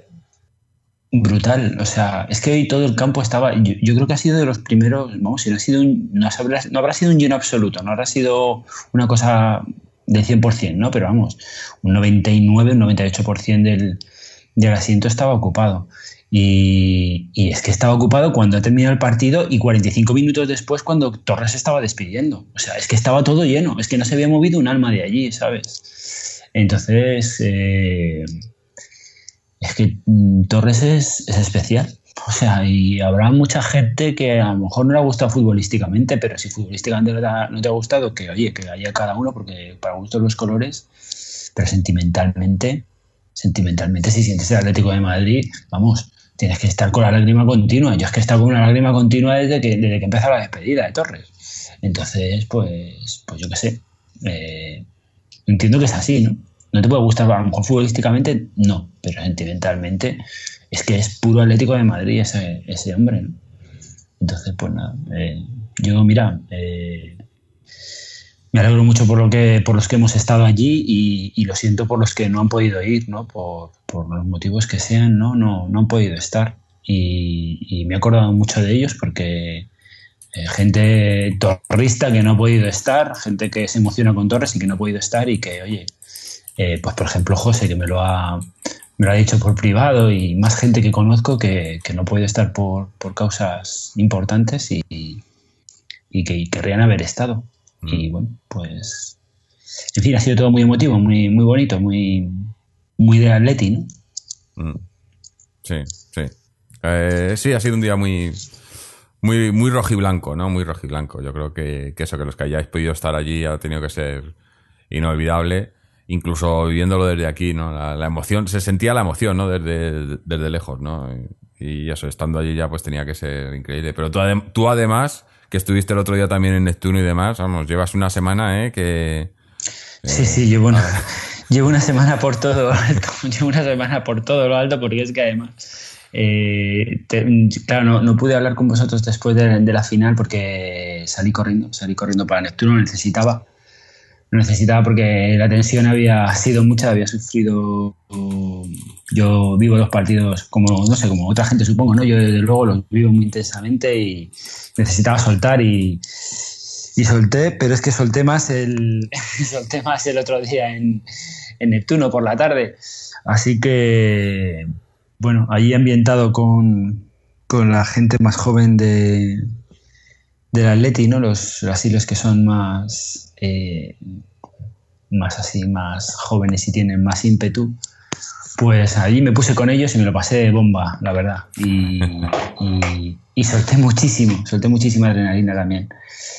brutal. O sea, es que hoy todo el campo estaba. Yo, creo que ha sido de los primeros. Vamos, si no ha sido un, no, habrá, no habrá sido un lleno absoluto, no habrá sido una cosa de 100%, ¿no? Pero vamos, un 99, un 98% del, del asiento estaba ocupado. Y, y es que estaba ocupado cuando ha terminado el partido y 45 minutos después cuando Torres estaba despidiendo. O sea, es que estaba todo lleno, es que no se había movido un alma de allí, ¿sabes? Entonces, eh, es que mm, Torres es, es especial. O sea, y habrá mucha gente que a lo mejor no le ha gustado futbolísticamente, pero si futbolísticamente no te ha, gustado, que oye, que haya cada uno, porque para gustos los colores, pero sentimentalmente, sentimentalmente, si sientes el Atlético de Madrid, vamos, tienes que estar con la lágrima continua. Yo es que he estado con una lágrima continua desde que, desde que empezó la despedida de Torres. Entonces, pues, pues yo qué sé. eh, entiendo que es así, ¿no? No te puede gustar, a lo mejor futbolísticamente, no, pero sentimentalmente es que es puro Atlético de Madrid ese, ese hombre, ¿no? Entonces, pues nada, eh, yo, mira, eh, me alegro mucho por lo que por los que hemos estado allí y, lo siento por los que no han podido ir, ¿no? Por, los motivos que sean, ¿no? No, no han podido estar. Y, me he acordado mucho de ellos porque eh, gente torrista que no ha podido estar, gente que se emociona con Torres y que no ha podido estar y que, oye, eh, pues por ejemplo José que me lo ha me lo ha dicho por privado y más gente que conozco que, no puede estar por, causas importantes y, y, que querrían haber estado. Y mm. bueno, pues. En fin, ha sido todo muy emotivo, muy, muy bonito, muy, muy de Atleti, ¿no? Mm. Sí, sí. Eh, sí, ha sido un día muy, muy, muy rojiblanco, ¿no? Muy rojiblanco. Yo creo que, que, eso, que los que hayáis podido estar allí ha tenido que ser inolvidable incluso viviéndolo desde aquí, ¿no? La, emoción, se sentía la emoción, ¿no? Desde, desde lejos, ¿no? Y, eso, estando allí ya pues tenía que ser increíble. Pero tú, tú además, que estuviste el otro día también en Neptuno y demás, vamos, llevas una semana, ¿eh? Que... sí, sí, llevo una, llevo una semana por todo, llevo una semana por todo lo alto porque es que además... Eh, claro, no, no, pude hablar con vosotros después de, de, la final porque salí corriendo, salí corriendo para Neptuno, necesitaba lo necesitaba porque la tensión había sido mucha, había sufrido. Yo vivo los partidos como, no sé, como otra gente supongo, ¿no? Yo desde luego los vivo muy intensamente y necesitaba soltar y, y solté, pero es que solté más el, solté más el otro día en, en Neptuno por la tarde. Así que, bueno, allí ambientado con, con la gente más joven de, del Atleti, ¿no? Los, así los que son más eh, más así, más jóvenes y tienen más ímpetu, pues allí me puse con ellos y me lo pasé de bomba, la verdad. Y, y, solté muchísimo, solté muchísima adrenalina también.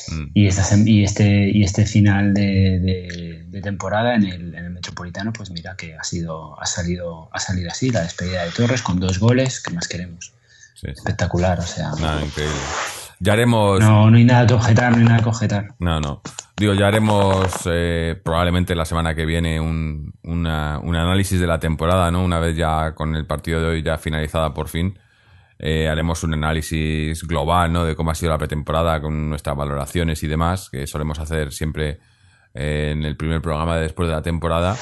Mm. Y, esta, y, este, y este final de, de, temporada en el, en el, Metropolitano, pues mira que ha, sido, ha, salido, ha salido así, la despedida de Torres con dos goles, ¿qué más queremos? Espectacular, o sea. increíble. Ya haremos. No, no hay nada que objetar, no hay nada que objetar. No, no. Digo, ya haremos eh, probablemente la semana que viene un, análisis de la temporada, ¿no? Una vez ya con el partido de hoy ya finalizada por fin. Eh, haremos un análisis global, ¿no? De cómo ha sido la pretemporada con nuestras valoraciones y demás, que solemos hacer siempre eh, en el primer programa de después de la temporada.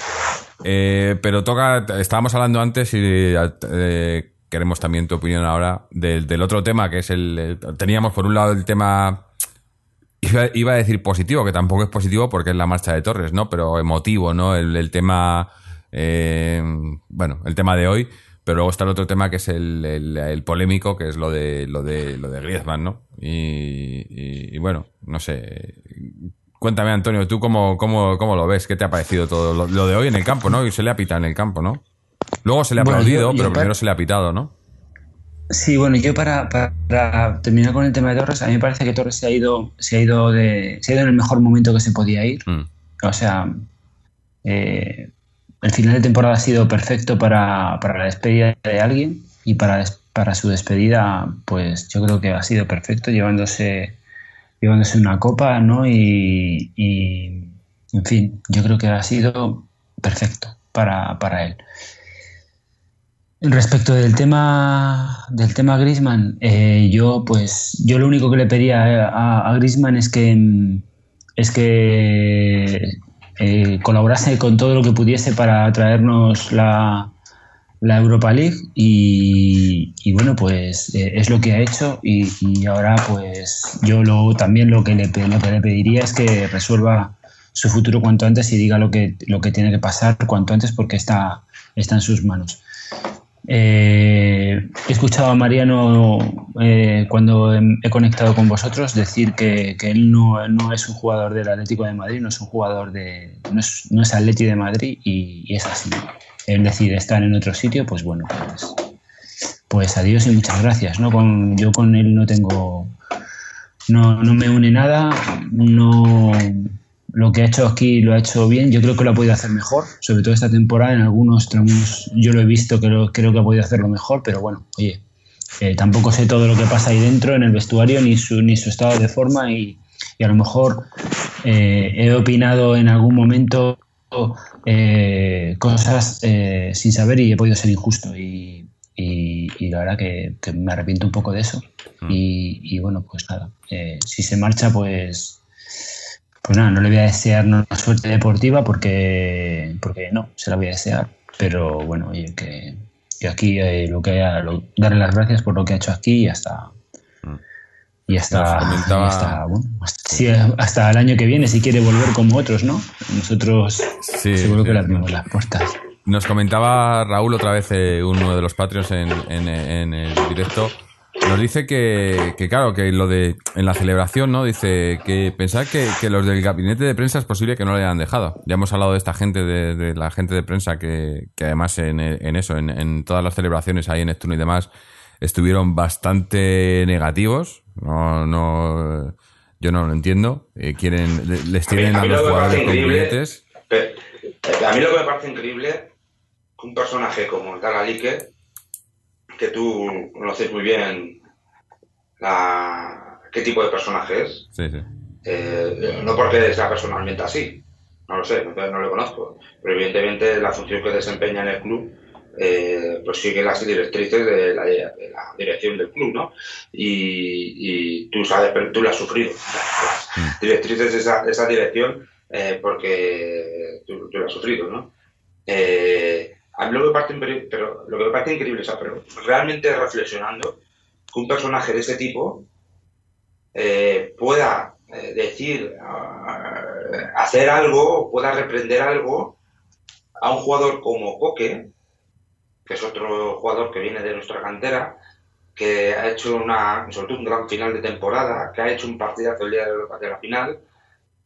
pero toca, estábamos hablando antes y queremos también tu opinión ahora del, otro tema, que es el, Teníamos por un lado el tema. Iba, a decir positivo, que tampoco es positivo porque es la marcha de Torres, ¿no? Pero emotivo, ¿no? El, tema. Eh, bueno, el tema de hoy. Pero luego está el otro tema que es el, polémico, que es lo de lo de lo de Griezmann, ¿no? Y, bueno, no sé. Cuéntame, Antonio, ¿tú cómo, cómo, cómo lo ves? ¿Qué te ha parecido todo lo, lo de hoy en el campo, no? Y se le ha pitado en el campo, ¿no? Luego se le ha aplaudido, pero primero se le ha pitado, ¿no? Sí, bueno, yo para, terminar con el tema de Torres, a mí me parece que Torres se ha ido, se ha ido de, se ha ido en el mejor momento que se podía ir. Mm. O sea, eh, el final de temporada ha sido perfecto para, la despedida de alguien y para, para su despedida, pues yo creo que ha sido perfecto, llevándose, llevándose una copa, ¿no? Y, y en fin, yo creo que ha sido perfecto para, para él. Respecto del tema del tema Grisman, eh, yo pues yo lo único que le pedía a, a Grisman es que es que eh, colaborase con todo lo que pudiese para traernos la, la Europa League y, bueno pues eh, es lo que ha hecho y, ahora pues yo lo, también lo que, le, lo que le pediría es que resuelva su futuro cuanto antes y diga lo que, lo que tiene que pasar cuanto antes porque está, está en sus manos. Eh, he escuchado a Mariano eh, cuando he conectado con vosotros decir que, él no, no, es un jugador del Atlético de Madrid, no es un jugador de. no es, no es Atlético de Madrid y, es así. Él decide estar en otro sitio, pues bueno, pues, pues adiós y muchas gracias. ¿no? Con, yo con él no tengo. No, no me une nada, no, lo que ha hecho aquí lo ha hecho bien. Yo creo que lo ha podido hacer mejor, sobre todo esta temporada. En algunos tramos yo lo he visto que creo que ha podido hacerlo mejor, pero bueno, oye, eh, tampoco sé todo lo que pasa ahí dentro en el vestuario ni su, ni su estado de forma y, a lo mejor eh, he opinado en algún momento eh, cosas sin saber y he podido ser injusto y, la verdad que, me arrepiento un poco de eso. Mm. Y, y, bueno, pues nada, si se marcha, pues pues nada, no le voy a desear una suerte deportiva porque, porque no, se la voy a desear. Pero bueno, oye, que, que aquí eh, lo que haya, lo- darle las gracias por lo que ha hecho aquí y hasta. Y hasta, comentaba- hasta, bueno, hasta, sí, hasta el año que viene, si quiere volver como otros, ¿no? Nosotros Sí, seguro que le abrimos las puertas. Nos comentaba Raúl otra vez, eh, uno de los Patreons en, en- en el directo. Nos dice que, que, claro, que lo de en la celebración, ¿no? Dice que pensar que, que los del gabinete de prensa es posible que no le hayan dejado. Ya hemos hablado de esta gente, de, de la gente de prensa, que, que además en, en eso, en, en todas las celebraciones ahí en Neptuno y demás, estuvieron bastante negativos. No, no, yo no lo entiendo. Eh, quieren, le- les A mí- tienen a a los lo jugadores con billetes. Eh, a mí lo que me parece increíble un personaje como el que tú conoces muy bien la, qué tipo de personaje es, Sí, sí. eh, no porque sea personalmente así, no lo sé, no, no lo conozco, pero evidentemente la función que desempeña en el club eh, pues sigue las directrices de la, de la dirección del club, ¿no? Y, y tú sabes, pero tú lo has sufrido, las directrices de esa, de esa dirección eh, porque tú, tú lo has sufrido, ¿no? Eh, a mí lo que me parece, incre- pero lo que me parece increíble, o sea, pero realmente reflexionando, que un personaje de ese tipo eh, pueda eh, decir, ah, hacer algo, pueda reprender algo a un jugador como Coque, que es otro jugador que viene de nuestra cantera, que ha hecho una, un gran final de temporada, que ha hecho un partidazo el día de la, final,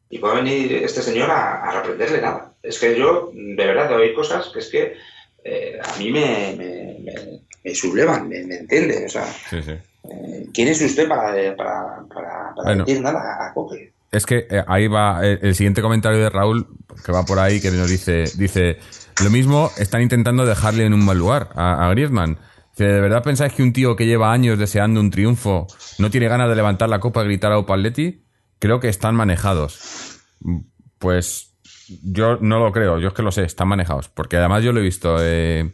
y puede venir este señor a, reprenderle nada. Es que yo, de verdad, hay cosas que es que eh, a mí me- me sublevan, me, me entiende. O sea, sí, sí. eh, ¿quién es usted para, para, para, para Bueno. decir nada a Coque? Es que eh, ahí va eh, el siguiente comentario de Raúl, que va por ahí, que nos dice, dice, lo mismo están intentando dejarle en un mal lugar a, a Griezmann. ¿de verdad pensáis que un tío que lleva años deseando un triunfo no tiene ganas de levantar la copa y gritar a Opaletti? Creo que están manejados. Pues yo no lo creo, yo es que lo sé, están manejados. Porque además yo lo he visto. eh,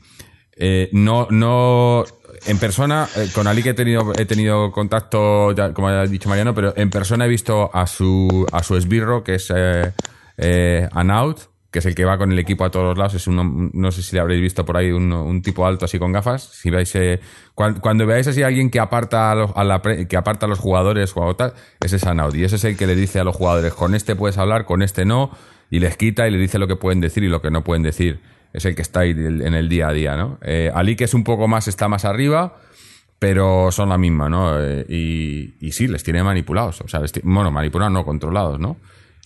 eh, no, no, en persona, eh, con Ali que he tenido, he tenido contacto, ya, como ha dicho Mariano, pero en persona he visto a su, a su esbirro, que es eh, eh, Anaut, que es el que va con el equipo a todos lados. Es un, no sé si le habréis visto por ahí, un, tipo alto así con gafas. Si veis, eh, cuan- cuando, veáis así a alguien que aparta a los, a la pre- que aparta a los jugadores o tal, ese es Anaut. Y ese es el que le dice a los jugadores, con este puedes hablar, con este no, y les quita y les dice lo que pueden decir y lo que no pueden decir es el que está ahí en el día a día, ¿no? Eh, Ali, que es un poco más, está más arriba, pero son la misma, ¿no? Eh, y, sí, les tiene manipulados, o sea, bueno, manipulados, no, controlados, ¿no?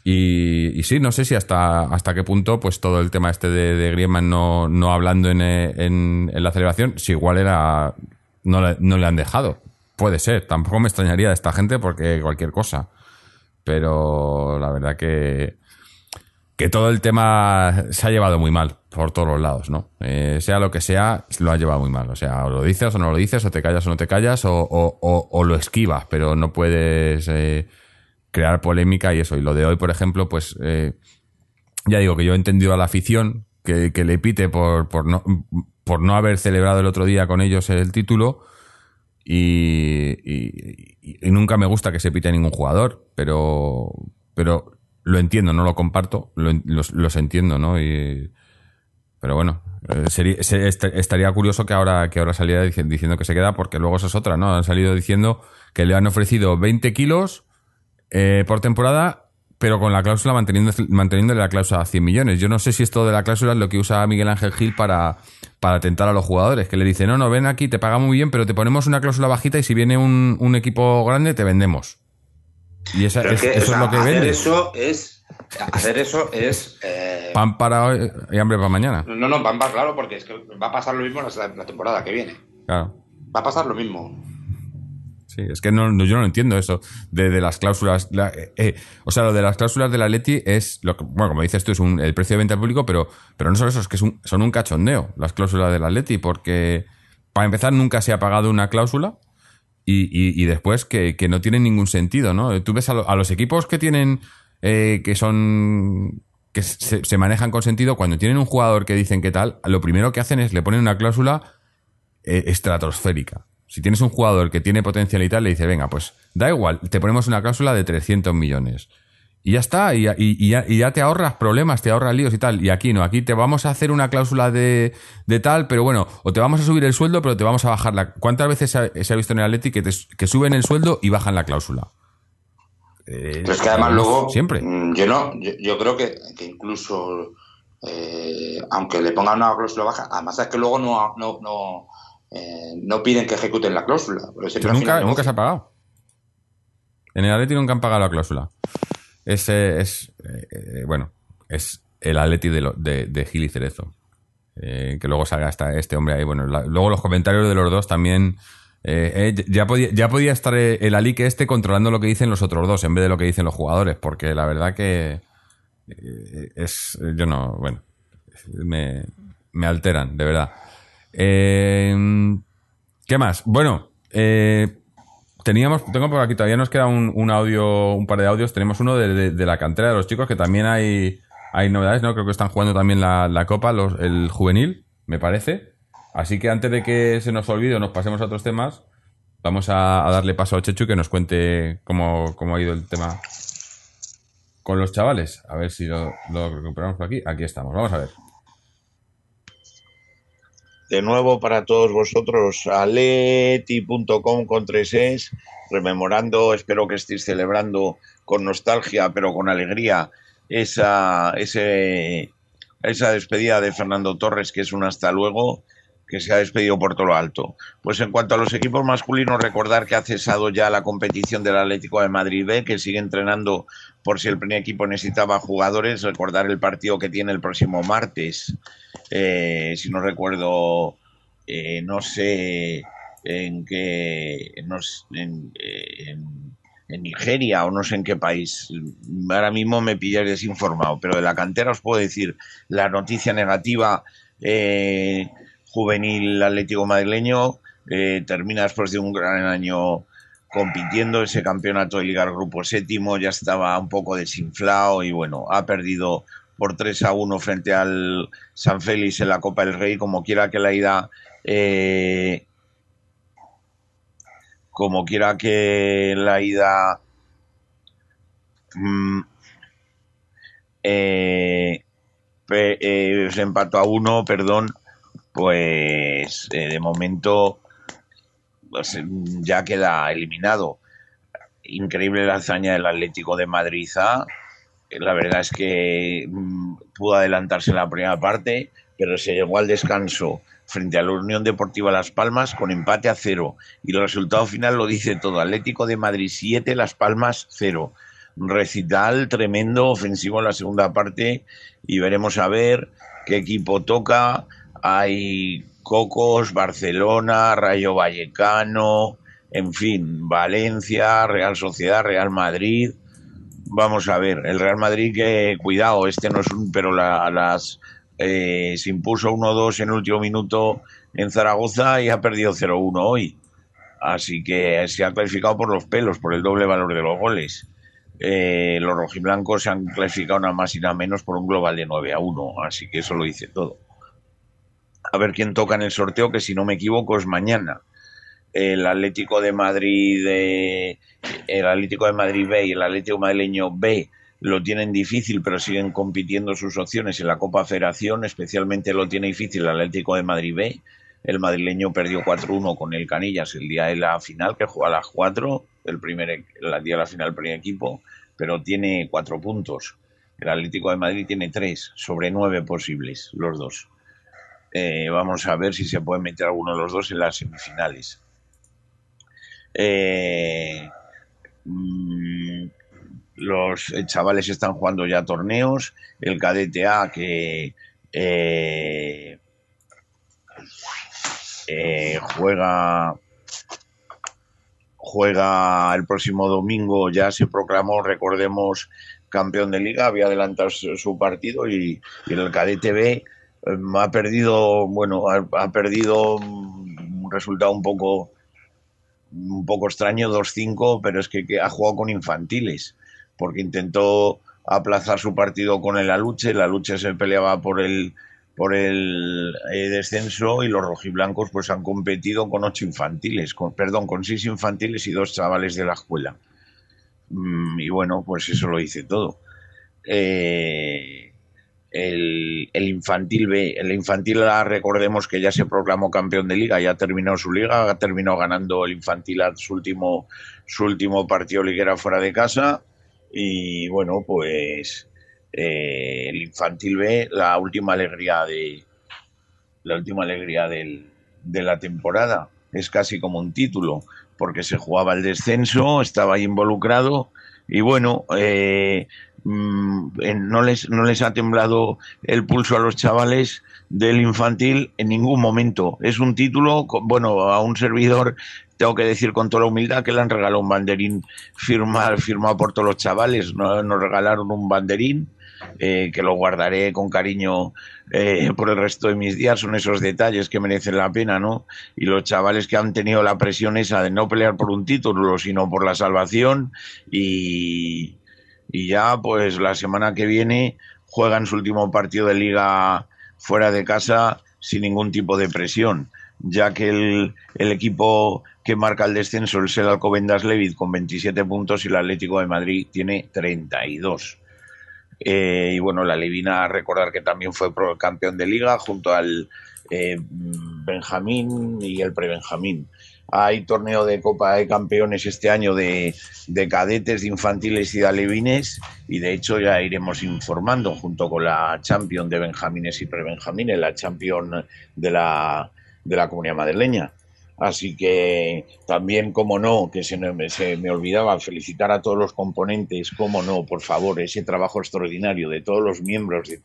Y, sí, no sé si hasta, hasta qué punto, pues todo el tema este de, Griezmann no, no hablando en, en, en la celebración, si igual era, no le, no le han dejado. Puede ser, tampoco me extrañaría de esta gente porque cualquier cosa. Pero la verdad que, que todo el tema se ha llevado muy mal por todos los lados, ¿no? Eh, sea lo que sea, lo ha llevado muy mal. O sea, o lo dices o no lo dices, o te callas o no te callas, o, o- o- o lo esquivas, pero no puedes eh, crear polémica y eso. Y lo de hoy, por ejemplo, pues eh, ya digo que yo he entendido a la afición que, que le pite por, por, no, por no haber celebrado el otro día con ellos el título. Y, y- y- nunca me gusta que se pite a ningún jugador, pero, pero lo entiendo, no lo comparto, lo los, entiendo, ¿no? Y, pero bueno, eh, sería- se- est- estaría curioso que ahora, que ahora saliera dici- diciendo que se queda, porque luego esa es otra, ¿no? Han salido diciendo que le han ofrecido 20 kilos eh, por temporada, pero con la cláusula manteniendo, manteniéndole la cláusula a 100 millones. Yo no sé si esto de la cláusula es lo que usa Miguel Ángel Gil para, para tentar a los jugadores, que le dice, no, no, ven aquí, te pagamos muy bien, pero te ponemos una cláusula bajita y si viene un equipo grande, te vendemos. Y esa, Pero es- es que, eso o sea, es lo que hacer vende. eso es. Hacer eso es. eh, Pan para hoy y hambre para mañana. no, no, va, va claro, porque es que va a pasar lo mismo la, la temporada que viene. Claro. Va a pasar lo mismo. Sí, es que no, no- yo no entiendo eso de, de las cláusulas. la- eh, eh, o sea, lo de las cláusulas del Atleti es, lo que, bueno, como dices tú, es un, el precio de venta al público, pero, pero no solo eso, es que es un- son un cachondeo las cláusulas del Atleti, porque para empezar nunca se ha pagado una cláusula y, y- después que, que no tiene ningún sentido, ¿no? Tú ves a, a los equipos que tienen, eh, que son que se, se manejan con sentido, cuando tienen un jugador que dicen que tal, lo primero que hacen es le ponen una cláusula eh, estratosférica. Si tienes un jugador que tiene potencial y tal, le dice, venga, pues da igual, te ponemos una cláusula de 300 millones. Y ya está, y, y- y ya, y ya te ahorras problemas, te ahorras líos y tal. Y aquí no, aquí te vamos a hacer una cláusula de, de tal, pero bueno, o te vamos a subir el sueldo, pero te vamos a bajar la... ¿Cuántas veces se ha, se ha visto en el Atleti que, te- que suben el sueldo y bajan la cláusula? Eh, Pero es que además luego, Siempre. mm, yo no, yo, yo creo que, que incluso, eh, aunque le pongan una cláusula baja, además es que luego no, no, no, eh, no piden que ejecuten la cláusula. al nunca, nunca se ha pagado. En el Atleti nunca han pagado la cláusula. Es, eh, es eh, eh, bueno, es el Atleti de, lo- de, Gil y Cerezo. Eh, que luego salga hasta este hombre ahí. Bueno, luego los comentarios de los dos también. ya, podía, ya podía estar el Alique este controlando lo que dicen los otros dos en vez de lo que dicen los jugadores. Porque la verdad que es. Yo no. Bueno, me, alteran, de verdad. ¿Qué más? Bueno, eh, teníamos, tengo por aquí, todavía nos queda un, un audio, un par de audios. Tenemos uno de, de- la cantera de los chicos, que también hay, hay novedades, ¿no? Creo que están jugando también la, la Copa, los- el juvenil, me parece. Así que antes de que se nos olvide o nos pasemos a otros temas, vamos a, darle paso a Chechu que nos cuente cómo, cómo ha ido el tema con los chavales. A ver si lo recuperamos por aquí. Aquí estamos, vamos a ver. De nuevo para todos vosotros, aleti.com con tres es, rememorando, espero que estéis celebrando con nostalgia, pero con alegría, esa, esa despedida de Fernando Torres, que es un hasta luego, que se ha despedido por todo lo alto. Pues en cuanto a los equipos masculinos, recordar que ha cesado ya la competición del Atlético de Madrid B, que sigue entrenando por si el primer equipo necesitaba jugadores, recordar el partido que tiene el próximo martes eh, si no recuerdo, eh, no sé en qué, no sé, en, eh, en- en Nigeria o no sé en qué país. Ahora mismo me pilláis desinformado, pero de la cantera os puedo decir la noticia negativa. eh, juvenil atlético madrileño eh, termina después de un gran año compitiendo ese campeonato de Liga Grupo Séptimo ya estaba un poco desinflado y bueno, ha perdido por 3 a 1 frente al San Félix en la Copa del Rey, como quiera que la ida, eh, como quiera que la ida, mm, eh, eh, empató a uno, perdón, pues eh, de momento pues, ya queda eliminado. Increíble la hazaña del Atlético de Madrid A. La verdad es que mm, pudo adelantarse en la primera parte, pero se llegó al descanso frente a la Unión Deportiva Las Palmas con empate a cero. Y el resultado final lo dice todo. Atlético de Madrid 7, Las Palmas 0. Recital tremendo, ofensivo en la segunda parte y veremos a ver qué equipo toca. Hay Cocos, Barcelona, Rayo Vallecano, en fin, Valencia, Real Sociedad, Real Madrid. Vamos a ver, el Real Madrid que cuidado, este no es un, pero la- las eh, se impuso 1-2 en el último minuto en Zaragoza y ha perdido 0-1 hoy. Así que se ha clasificado por los pelos, por el doble valor de los goles. Eh, los rojiblancos se han clasificado nada más y nada menos por un global de 9 a 1, así que eso lo dice todo. A ver quién toca en el sorteo, que si no me equivoco es mañana. El Atlético de Madrid, eh, el Atlético de Madrid B y el Atlético madrileño B lo tienen difícil, pero siguen compitiendo sus opciones en la Copa Federación. Especialmente lo tiene difícil el Atlético de Madrid B. El madrileño perdió 4-1 con el Canillas el día de la final, que juega a las 4, el, primer, el día de la final, el primer equipo, pero tiene 4 puntos. El Atlético de Madrid tiene 3 sobre 9 posibles, los dos. Eh, vamos a ver si se puede meter alguno de los dos en las semifinales. Eh, mm, los eh, chavales están jugando ya torneos. El cadete A que juega juega el próximo domingo. Ya se proclamó, recordemos, campeón de liga. Había adelantado su partido y, y el cadete B eh, ha perdido, bueno, ha, perdido mm, un resultado un poco un poco extraño 2-5, pero es que, ha jugado con infantiles, porque intentó aplazar su partido con el Aluche, la lucha se peleaba por el por el eh, descenso y los rojiblancos pues han competido con ocho infantiles, perdón, con seis infantiles y dos chavales de la escuela. Mm, y bueno, pues eso lo dice todo. Eh, el, infantil B, el infantil A, recordemos que ya se proclamó campeón de liga, ya terminó su liga, ha terminado ganando el infantil A su último, su último partido liguera fuera de casa. Y bueno, pues eh, el infantil B, la última alegría de la última alegría del, de la temporada. Es casi como un título, porque se jugaba el descenso, estaba ahí involucrado y bueno, eh, no, les, no les ha temblado el pulso a los chavales del infantil en ningún momento. Es un título, bueno, a un servidor tengo que decir con toda la humildad que le han regalado un banderín firmado, firmado por todos los chavales. Nos regalaron un banderín eh, que lo guardaré con cariño eh, por el resto de mis días. Son esos detalles que merecen la pena, ¿no? Y los chavales que han tenido la presión esa de no pelear por un título, sino por la salvación. Y, y ya, pues la semana que viene juegan su último partido de liga fuera de casa sin ningún tipo de presión, ya que el, el equipo que marca el descenso es el Alcobendas Levit con 27 puntos y el Atlético de Madrid tiene 32. Eh, y bueno, la Levina, recordar que también fue campeón de liga junto al eh, Benjamín y el Prebenjamín. Hay torneo de Copa de Campeones este año de, de, cadetes, de infantiles y de alevines y de hecho ya iremos informando junto con la Champion de Benjamines y Prebenjamines, la Champion de la, de la Comunidad Madrileña. Así que también, como no, que se me, se me, olvidaba felicitar a todos los componentes, como no, por favor, ese trabajo extraordinario de todos los miembros, de,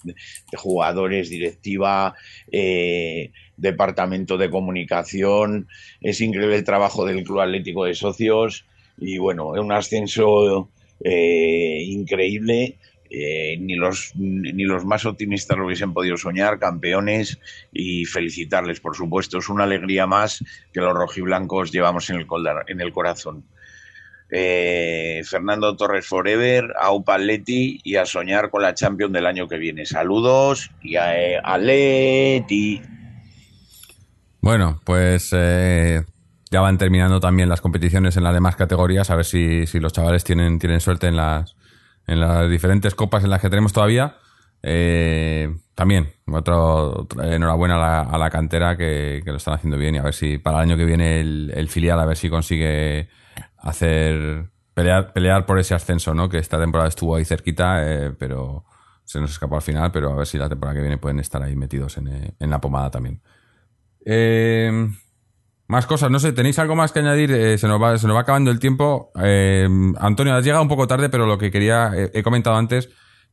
jugadores, directiva, eh, departamento de comunicación. Es increíble el trabajo del Club Atlético de Socios y bueno, es un ascenso eh, increíble eh, ni, los, ni los más optimistas lo hubiesen podido soñar, campeones, y felicitarles, por supuesto. Es una alegría más que los rojiblancos llevamos en el, en el corazón. Eh, Fernando Torres Forever, a Upaletti y a soñar con la Champions del año que viene. Saludos y a, a Leti. Bueno, pues eh, ya van terminando también las competiciones en las demás categorías, a ver si, si los chavales tienen, tienen suerte en las, en las diferentes copas en las que tenemos todavía. Eh, también, otro, enhorabuena a la, cantera que, lo están haciendo bien y a ver si para el año que viene el, el, filial, a ver si consigue hacer pelear, pelear por ese ascenso, ¿no? Que esta temporada estuvo ahí cerquita, eh, pero se nos escapó al final, pero a ver si la temporada que viene pueden estar ahí metidos en, eh, en la pomada también. Eh, más cosas, no sé, ¿tenéis algo más que añadir? Eh, se, nos va, se nos va acabando el tiempo. Eh, Antonio, has llegado un poco tarde, pero lo que quería, eh, he comentado antes,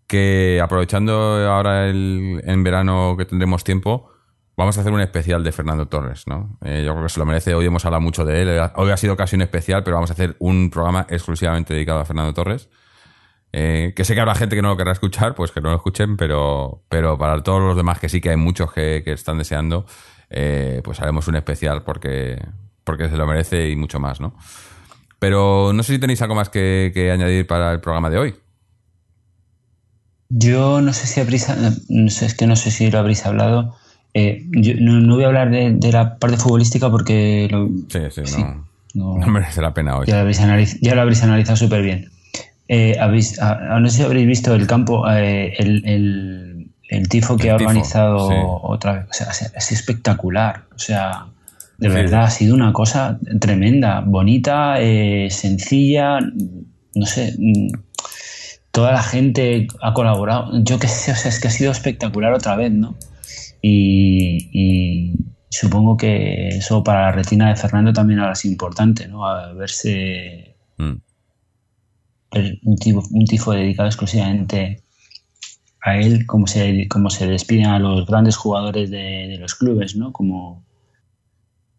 que aprovechando ahora el, en verano que tendremos tiempo, vamos a hacer un especial de Fernando Torres, ¿no? Yo creo que se lo merece, hoy hemos hablado mucho de él, hoy ha sido casi un especial, pero vamos a hacer un programa exclusivamente dedicado a Fernando Torres. Que sé que habrá gente que no lo querrá escuchar, pues que no lo escuchen, pero, pero para todos los demás que sí que hay muchos que, que están deseando, eh, pues haremos un especial porque, porque se lo merece y mucho más, ¿no? Pero no sé si tenéis algo más que, que añadir para el programa de hoy. Yo no sé si habréis, no sé, es que no sé si lo habréis hablado. Eh, yo no, no, voy a hablar de, de, la parte futbolística porque lo, sí, sí, sí no, no, no, merece la pena hoy. Ya lo habréis, analiz, ya lo habréis analizado súper bien. Eh, habéis, a, no sé si habréis visto el campo, eh, el, el, el, tifo que el ha tifo, organizado sí. otra vez. O sea, es espectacular. O sea, de sí. verdad ha sido una cosa tremenda, bonita, eh, sencilla. No sé, toda la gente ha colaborado. Yo qué sé, o sea, es que ha sido espectacular otra vez, ¿no? Y, y, supongo que eso para la retina de Fernando también ahora es importante, ¿no? A verse mm. el, un, tifo, un, tifo, dedicado exclusivamente a él, como se, como se despiden a los grandes jugadores de, de los clubes, ¿no? Como,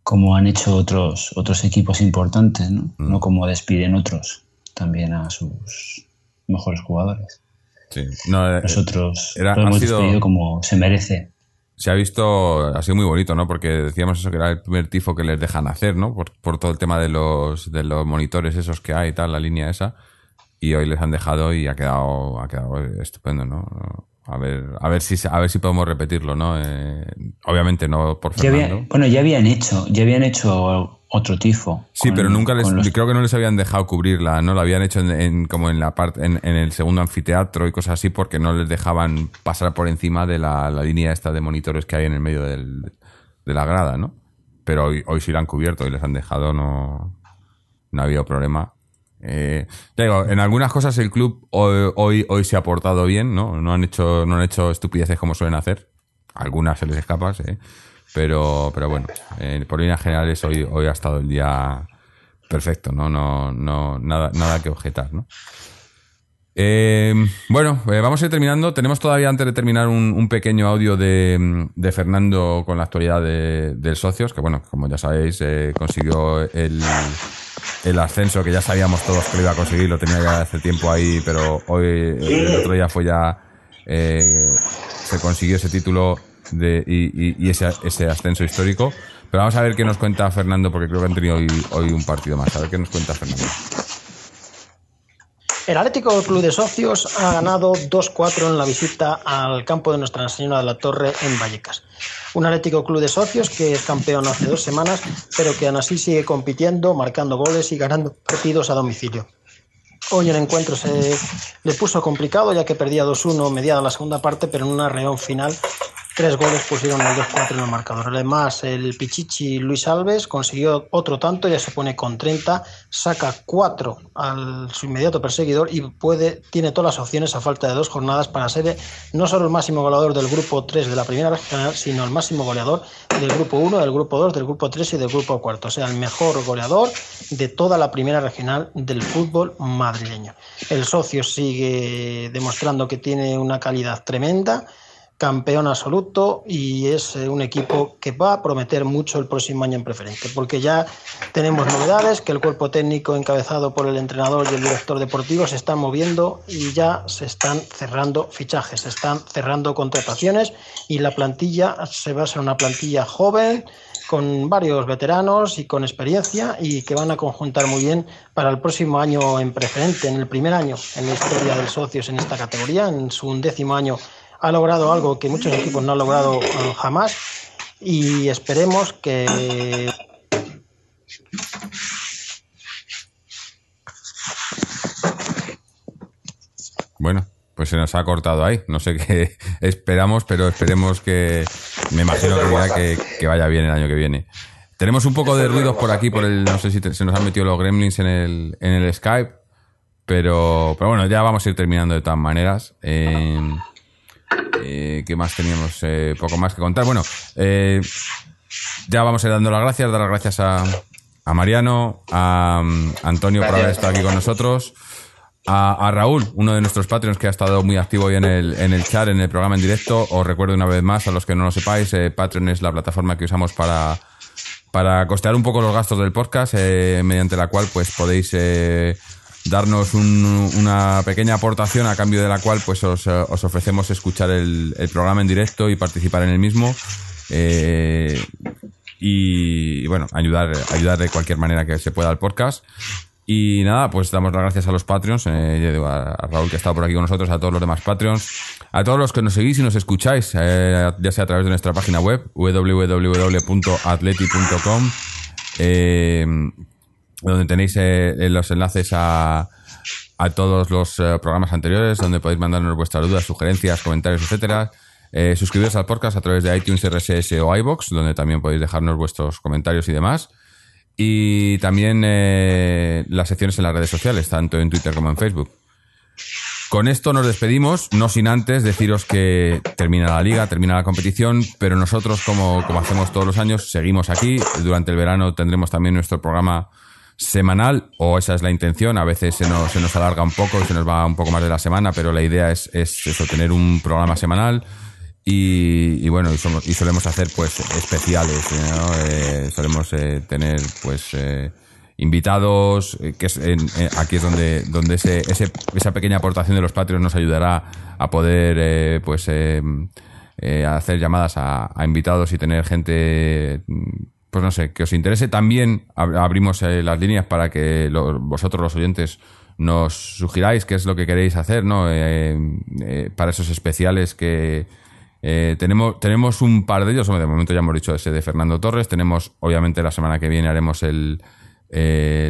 como han hecho otros, otros equipos importantes, ¿no? Mm. No como despiden otros también a sus mejores jugadores. Sí. No, Nosotros era, lo hemos sido, despedido como se merece. Se ha visto, ha sido muy bonito, ¿no? Porque decíamos eso que era el primer tifo que les dejan hacer, ¿no? Por, por todo el tema de los, de los monitores esos que hay y tal, la línea esa. Y hoy les han dejado y ha quedado, ha quedado estupendo, ¿no? A ver, a ver si a ver si podemos repetirlo, ¿no? Eh, obviamente no por Fernando. Ya había, bueno, ya habían hecho, ya habían hecho otro tifo. Sí, con- pero nunca les, los- creo que no les habían dejado cubrirla, ¿no? Lo habían hecho en, en- como en la parte, en, en el segundo anfiteatro y cosas así porque no les dejaban pasar por encima de la, la línea esta de monitores que hay en el medio del- de la grada, ¿no? Pero hoy, hoy sí la han cubierto y les han dejado, no, no ha habido problema. Eh, en algunas cosas el club hoy, hoy, se ha portado bien, ¿no? No han hecho, no han hecho estupideces como suelen hacer. Algunas se les escapa, sí. Pero, pero bueno, eh, por líneas generales hoy, hoy ha estado el día perfecto, ¿no? No, no, nada, nada que objetar, ¿no? Eh, bueno, eh, vamos a ir terminando. Tenemos todavía antes de terminar un, un pequeño audio de, de Fernando con la actualidad de, del Socios, que bueno, como ya sabéis, eh, consiguió el, el ascenso que ya sabíamos todos que lo iba a conseguir, lo tenía ya hace tiempo ahí, pero hoy, el otro día fue ya, eh, se consiguió ese título de, y, y- y ese, ese ascenso histórico. Pero vamos a ver qué nos cuenta Fernando, porque creo que han tenido hoy, hoy un partido más. A ver qué nos cuenta Fernando. El Atlético Club de Socios ha ganado 2-4 en la visita al campo de Nuestra Señora de la Torre en Vallecas. Un Atlético Club de Socios que es campeón hace dos semanas, pero que aún así sigue compitiendo, marcando goles y ganando partidos a domicilio. Hoy el encuentro se le puso complicado ya que perdía 2-1 mediada la segunda parte, pero en una reunión final tres goles pusieron el 2-4 en el marcador. Además, el Pichichi Luis Alves consiguió otro tanto, ya se pone con 30, saca 4 al su inmediato perseguidor y puede, tiene todas las opciones a falta de dos jornadas para ser eh, no solo el máximo goleador del grupo 3 de la primera regional, sino el máximo goleador del grupo 1, del grupo 2, del grupo 3 y del grupo 4. O sea, el mejor goleador de toda la primera regional del fútbol madrileño. El socio sigue demostrando que tiene una calidad tremenda campeón absoluto y es eh, un equipo que va a prometer mucho el próximo año en preferente, porque ya tenemos novedades, que el cuerpo técnico encabezado por el entrenador y el director deportivo se están moviendo y ya se están cerrando fichajes, se están cerrando contrataciones y la plantilla se va a ser una plantilla joven con varios veteranos y con experiencia y que van a conjuntar muy bien para el próximo año en preferente, en el primer año en la historia del socios en esta categoría, en su undécimo año ha logrado algo que muchos equipos no han logrado eh, jamás y esperemos que Bueno, pues se nos ha cortado ahí. No sé qué esperamos, pero esperemos que. Me imagino que, vaya bien el año que viene. Tenemos un poco de ruidos por aquí, por el. No sé si se nos han metido los gremlins en el, en el Skype. Pero, pero bueno, ya vamos a ir terminando de todas maneras. Eh, eh, ¿Qué más teníamos? Eh, poco más que contar. Bueno, eh, ya vamos a ir dando las gracias. Dar las gracias a, a Mariano, a, um, Antonio por haber estado aquí con nosotros. A, a Raúl, uno de nuestros Patreons que ha estado muy activo hoy en el, en el chat, en el programa en directo. Os recuerdo una vez más, a los que no lo sepáis, eh, Patreon es la plataforma que usamos para, para costear un poco los gastos del podcast, eh, mediante la cual pues podéis eh, darnos un- una pequeña aportación a cambio de la cual pues os, os ofrecemos escuchar el, el programa en directo y participar en el mismo. Eh, y, bueno, ayudar, ayudar de cualquier manera que se pueda al podcast. Y nada, pues damos las gracias a los Patreons, eh, a Raúl que ha estado por aquí con nosotros, a todos los demás Patreons, a todos los que nos seguís y nos escucháis, eh, ya sea a través de nuestra página web, www.atleti.com, eh, donde tenéis eh, los enlaces a, a todos los eh, programas anteriores, donde podéis mandarnos vuestras dudas, sugerencias, comentarios, etcétera. Eh, suscribiros al podcast a través de iTunes, RSS o iBox, donde también podéis dejarnos vuestros comentarios y demás. Y también eh, las secciones en las redes sociales, tanto en Twitter como en Facebook. Con esto nos despedimos, no sin antes deciros que termina la liga, termina la competición, pero nosotros, como, como hacemos todos los años, seguimos aquí. Durante el verano tendremos también nuestro programa semanal, o esa es la intención. A veces se nos, se nos alarga un poco, se nos va un poco más de la semana, pero la idea es, es eso, tener un programa semanal. Y, y bueno, y, somos- y solemos hacer pues especiales. Eh, solemos eh, tener pues eh, invitados, eh, que es en- eh, aquí es donde, donde ese, ese- esa pequeña aportación de los patrios nos ayudará a poder pues hacer llamadas a, a invitados y tener gente mm, pues no sé, que os interese. También ab- abrimos eh, las líneas para que vosotros los oyentes nos sugiráis qué es lo que queréis hacer, ¿no? Eh, eh, para esos especiales que, tenemos, tenemos un par de ellos, de momento ya hemos dicho ese de Fernando Torres, tenemos obviamente la semana que viene haremos el,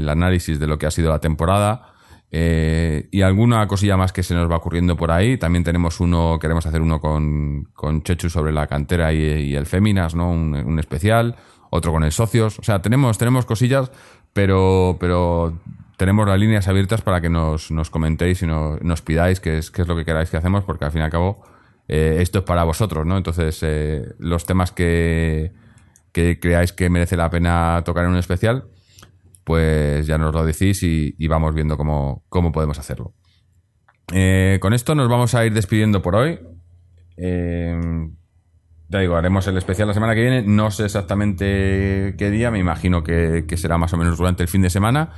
análisis de lo que ha sido la temporada. Eh, y alguna cosilla más que se nos va ocurriendo por ahí. También tenemos uno, queremos hacer uno con, con Chechu sobre la cantera y, el Féminas, ¿no? Un especial. Otro con el Socios. O sea, tenemos, tenemos cosillas, pero, pero tenemos las líneas abiertas para que nos, nos comentéis y nos, pidáis qué es, qué es lo que queráis que hacemos, porque al fin y al cabo eh, esto es para vosotros, ¿no? Entonces, eh, los temas que, que creáis que merece la pena tocar en un especial, pues ya nos lo decís y, y vamos viendo cómo, cómo podemos hacerlo. Eh, con esto nos vamos a ir despidiendo por hoy. Ya digo, haremos el especial la semana que viene. No sé exactamente qué día, me imagino que, será más o menos durante el fin de semana.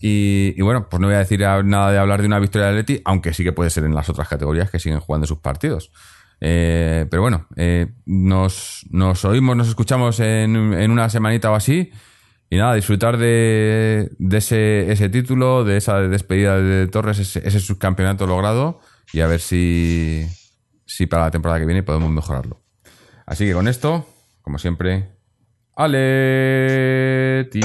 Y, bueno, pues no voy a decir nada de hablar de una victoria de Atleti, aunque sí que puede ser en las otras categorías que siguen jugando sus partidos. Eh, pero bueno, eh, nos, nos oímos, nos escuchamos en, en una semanita o así. Y nada, disfrutar de, de ese, ese título, de esa despedida de Torres, ese, ese subcampeonato logrado. Y a ver si, si para la temporada que viene podemos mejorarlo. Así que con esto, como siempre, Aleti.